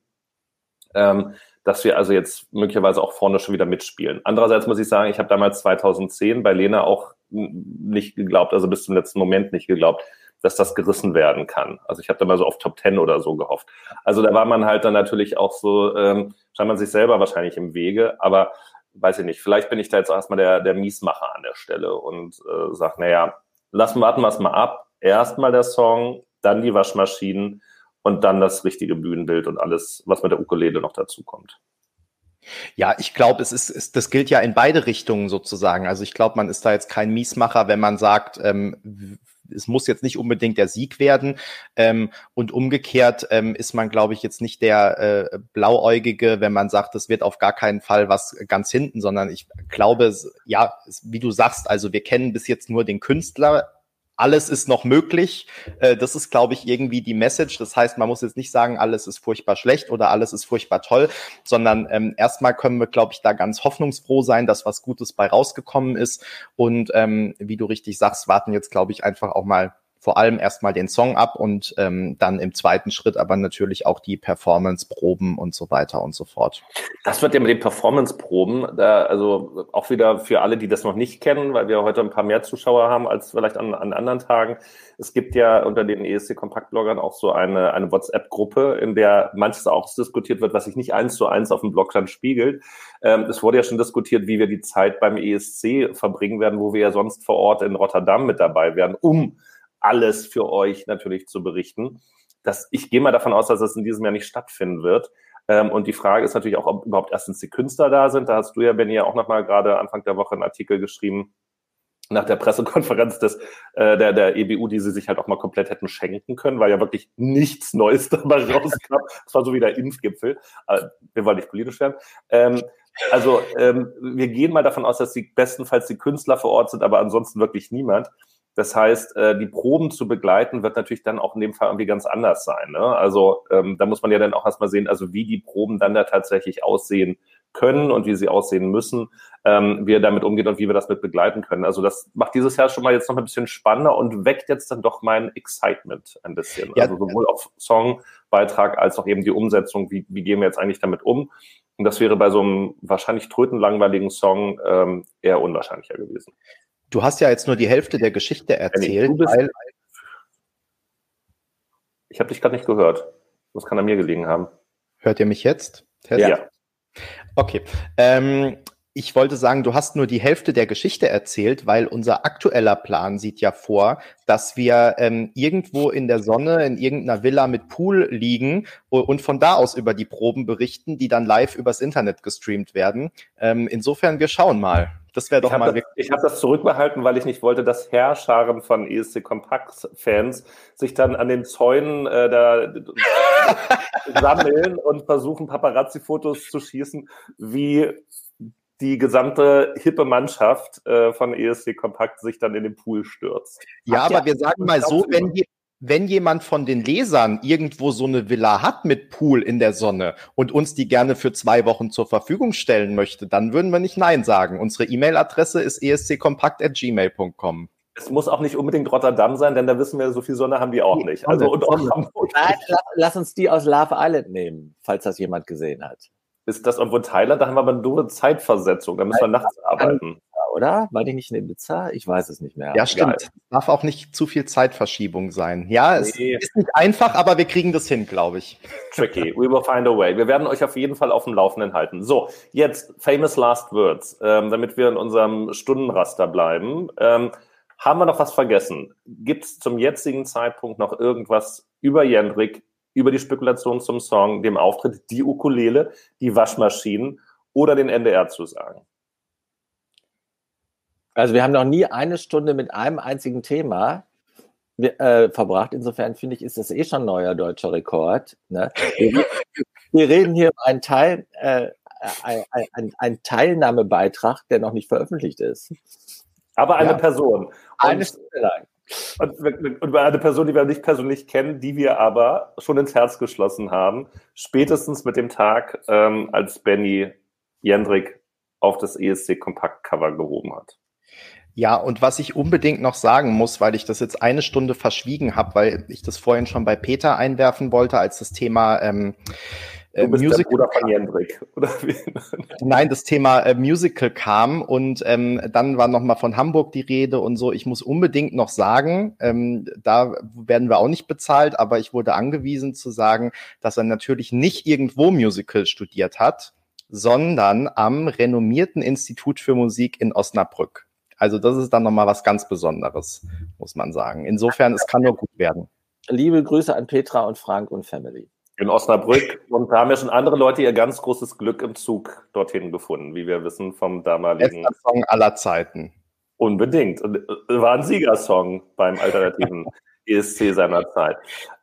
Ähm, dass wir also jetzt möglicherweise auch vorne schon wieder mitspielen. Andererseits muss ich sagen, ich habe damals 2010 bei Lena auch nicht geglaubt, also bis zum letzten Moment nicht geglaubt, dass das gerissen werden kann. Also ich habe da mal so auf Top 10 oder so gehofft. Also da war man halt dann natürlich auch so, ähm, scheint man sich selber wahrscheinlich im Wege, aber weiß ich nicht, vielleicht bin ich da jetzt erstmal der, der Miesmacher an der Stelle und äh, sag, naja, lassen warten wir es mal ab. Erstmal der Song, dann die Waschmaschinen und dann das richtige Bühnenbild und alles, was mit der Ukulele noch dazu kommt. Ja, ich glaube, es ist, ist, das gilt ja in beide Richtungen sozusagen. Also ich glaube, man ist da jetzt kein Miesmacher, wenn man sagt, ähm, es muss jetzt nicht unbedingt der Sieg werden. Ähm, und umgekehrt ähm, ist man, glaube ich, jetzt nicht der äh, Blauäugige, wenn man sagt, es wird auf gar keinen Fall was ganz hinten, sondern ich glaube, ja, wie du sagst, also wir kennen bis jetzt nur den Künstler alles ist noch möglich. Äh, das ist, glaube ich, irgendwie die Message. Das heißt, man muss jetzt nicht sagen, alles ist furchtbar schlecht oder alles ist furchtbar toll, sondern ähm, erstmal können wir, glaube ich, da ganz hoffnungsfroh sein, dass was Gutes bei rausgekommen ist. Und ähm, wie du richtig sagst, warten jetzt, glaube ich, einfach auch mal vor allem erstmal den Song ab und ähm, dann im zweiten Schritt aber natürlich auch die Performance-Proben und so weiter und so fort. Das wird ja mit den Performance-Proben, also auch wieder für alle, die das noch nicht kennen, weil wir heute ein paar mehr Zuschauer haben als vielleicht an, an anderen Tagen. Es gibt ja unter den ESC-Kompaktbloggern auch so eine, eine WhatsApp-Gruppe, in der manches auch diskutiert wird, was sich nicht eins zu eins auf dem Blog dann spiegelt. Ähm, es wurde ja schon diskutiert, wie wir die Zeit beim ESC verbringen werden, wo wir ja sonst vor Ort in Rotterdam mit dabei wären, um alles für euch natürlich zu berichten. Das, ich gehe mal davon aus, dass das in diesem Jahr nicht stattfinden wird. Ähm, und die Frage ist natürlich auch, ob überhaupt erstens die Künstler da sind. Da hast du ja, Benny, ja auch nochmal gerade Anfang der Woche einen Artikel geschrieben, nach der Pressekonferenz des, äh, der, der EBU, die sie sich halt auch mal komplett hätten schenken können, weil ja wirklich nichts Neues dabei rauskam. Das war so wie der Impfgipfel. Aber wir wollen nicht politisch werden. Ähm, also ähm, wir gehen mal davon aus, dass die bestenfalls die Künstler vor Ort sind, aber ansonsten wirklich niemand. Das heißt, äh, die Proben zu begleiten wird natürlich dann auch in dem Fall irgendwie ganz anders sein. Ne? Also ähm, da muss man ja dann auch erstmal sehen, also wie die Proben dann da tatsächlich aussehen können und wie sie aussehen müssen, ähm, wie er damit umgeht und wie wir das mit begleiten können. Also das macht dieses Jahr schon mal jetzt noch ein bisschen spannender und weckt jetzt dann doch mein Excitement ein bisschen. Ja. Also sowohl auf Songbeitrag als auch eben die Umsetzung, wie, wie gehen wir jetzt eigentlich damit um. Und das wäre bei so einem wahrscheinlich trötenlangweiligen Song ähm, eher unwahrscheinlicher gewesen. Du hast ja jetzt nur die Hälfte der Geschichte erzählt, nee, weil ich habe dich gerade nicht gehört. Das kann an mir gelegen haben. Hört ihr mich jetzt? Test? Ja. Okay. Ähm, ich wollte sagen, du hast nur die Hälfte der Geschichte erzählt, weil unser aktueller Plan sieht ja vor, dass wir ähm, irgendwo in der Sonne in irgendeiner Villa mit Pool liegen und von da aus über die Proben berichten, die dann live übers Internet gestreamt werden. Ähm, insofern, wir schauen mal. Das wäre doch ich mal. Das, ich habe das zurückbehalten, weil ich nicht wollte, dass Herrscharen von ESC Kompakt-Fans sich dann an den Zäunen äh, da sammeln und versuchen, Paparazzi-Fotos zu schießen, wie die gesamte hippe Mannschaft äh, von ESC Kompakt sich dann in den Pool stürzt. Ja, Habt aber wir sagen mal so, wenn, wenn jemand von den Lesern irgendwo so eine Villa hat mit Pool in der Sonne und uns die gerne für zwei Wochen zur Verfügung stellen möchte, dann würden wir nicht Nein sagen. Unsere E-Mail-Adresse ist esckompakt.gmail.com. Es muss auch nicht unbedingt Rotterdam sein, denn da wissen wir, so viel Sonne haben die auch nicht. Also, und auch Nein, lass uns die aus Love Island nehmen, falls das jemand gesehen hat. Ist das irgendwo in Thailand? Da haben wir aber nur eine Zeitversetzung. Da müssen wir nachts arbeiten. Oder? War die nicht in Ibiza? Ich weiß es nicht mehr. Ja, stimmt. Es darf auch nicht zu viel Zeitverschiebung sein. Ja, es nee. ist nicht einfach, aber wir kriegen das hin, glaube ich. Tricky. We will find a way. Wir werden euch auf jeden Fall auf dem Laufenden halten. So, jetzt famous last words, ähm, damit wir in unserem Stundenraster bleiben. Ähm, haben wir noch was vergessen? Gibt es zum jetzigen Zeitpunkt noch irgendwas über Jendrik über die Spekulation zum Song, dem Auftritt, die Ukulele, die Waschmaschinen oder den NDR zu sagen? Also wir haben noch nie eine Stunde mit einem einzigen Thema äh, verbracht. Insofern finde ich, ist das eh schon ein neuer deutscher Rekord. Ne? Wir, wir, reden hier über einen, Teil, äh, ein, ein, ein, Teilnahmebeitrag, der noch nicht veröffentlicht ist. Aber eine ja. Person. Eine Stunde lang. Und, und bei einer Person, die wir nicht persönlich kennen, die wir aber schon ins Herz geschlossen haben, spätestens mit dem Tag, ähm, als Benny Jendrik auf das ESC Kompakt Cover gehoben hat. Ja, und was ich unbedingt noch sagen muss, weil ich das jetzt eine Stunde verschwiegen habe, weil ich das vorhin schon bei Peter einwerfen wollte, als das Thema ähm, äh, Musical der Bruder von Jendrik, oder wie? Nein, das Thema äh, Musical kam und ähm, dann war noch mal von Hamburg die Rede und so. Ich muss unbedingt noch sagen, ähm, da werden wir auch nicht bezahlt, aber ich wurde angewiesen zu sagen, dass er natürlich nicht irgendwo Musical studiert hat, sondern am renommierten Institut für Musik in Osnabrück. Also das ist dann noch mal was ganz Besonderes, muss man sagen. Insofern, es kann nur gut werden. Liebe Grüße an Petra und Frank und Family in Osnabrück. Und da haben ja schon andere Leute ihr ganz großes Glück im Zug dorthin gefunden, wie wir wissen vom damaligen. Bester Song aller Zeiten. Unbedingt. Und äh, war ein Siegersong beim alternativen ESC seiner Zeit.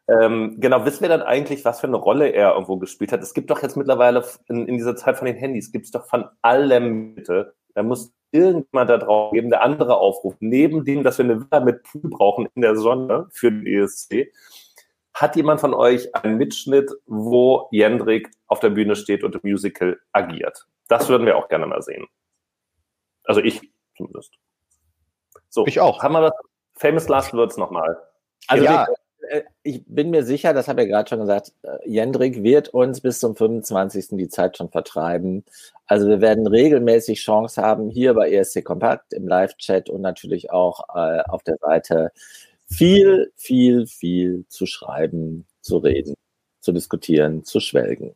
Ähm, genau, wissen wir dann eigentlich, was für eine Rolle er irgendwo gespielt hat? Es gibt doch jetzt mittlerweile in, in dieser Zeit von den Handys, gibt es doch von allem Mitte. Da muss irgendjemand da drauf geben, der andere aufruft. Neben dem, dass wir eine Villa mit Pool brauchen in der Sonne für den ESC, hat jemand von euch einen Mitschnitt, wo Jendrik auf der Bühne steht und im Musical agiert? Das würden wir auch gerne mal sehen. Also ich zumindest. So, ich auch. Haben wir das Famous Last Words nochmal? Also ja. Ich bin mir sicher, das habe ich gerade schon gesagt, äh, Jendrik wird uns bis zum 25. die Zeit schon vertreiben. Also wir werden regelmäßig Chance haben, hier bei ESC Kompakt im Live-Chat und natürlich auch äh, auf der Seite viel, viel, viel zu schreiben, zu reden, zu diskutieren, zu schwelgen.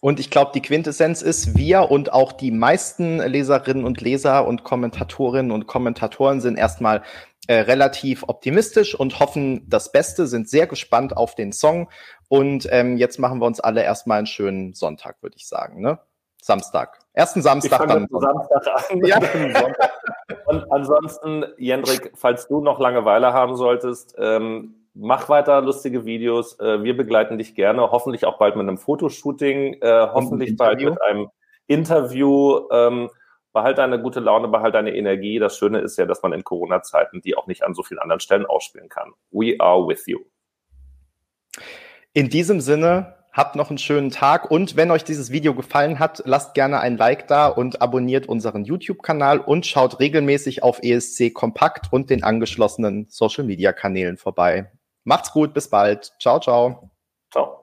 Und ich glaube, die Quintessenz ist, wir und auch die meisten Leserinnen und Leser und Kommentatorinnen und Kommentatoren sind erstmal äh, relativ optimistisch und hoffen das Beste, sind sehr gespannt auf den Song. Und ähm, jetzt machen wir uns alle erstmal einen schönen Sonntag, würde ich sagen. Ne? Samstag. Ersten Samstag, dann Samstag an. Ja. Und ansonsten, Jendrik, falls du noch Langeweile haben solltest, ähm, mach weiter lustige Videos. Äh, wir begleiten dich gerne, hoffentlich auch bald mit einem Fotoshooting, äh, hoffentlich bald mit einem Interview. Ähm, behalt deine gute Laune, behalt deine Energie. Das Schöne ist ja, dass man in Corona-Zeiten die auch nicht an so vielen anderen Stellen ausspielen kann. We are with you. In diesem Sinne, habt noch einen schönen Tag und wenn euch dieses Video gefallen hat, lasst gerne ein Like da und abonniert unseren YouTube-Kanal und schaut regelmäßig auf ESC Kompakt und den angeschlossenen Social-Media-Kanälen vorbei. Macht's gut, bis bald. Ciao, ciao. Ciao.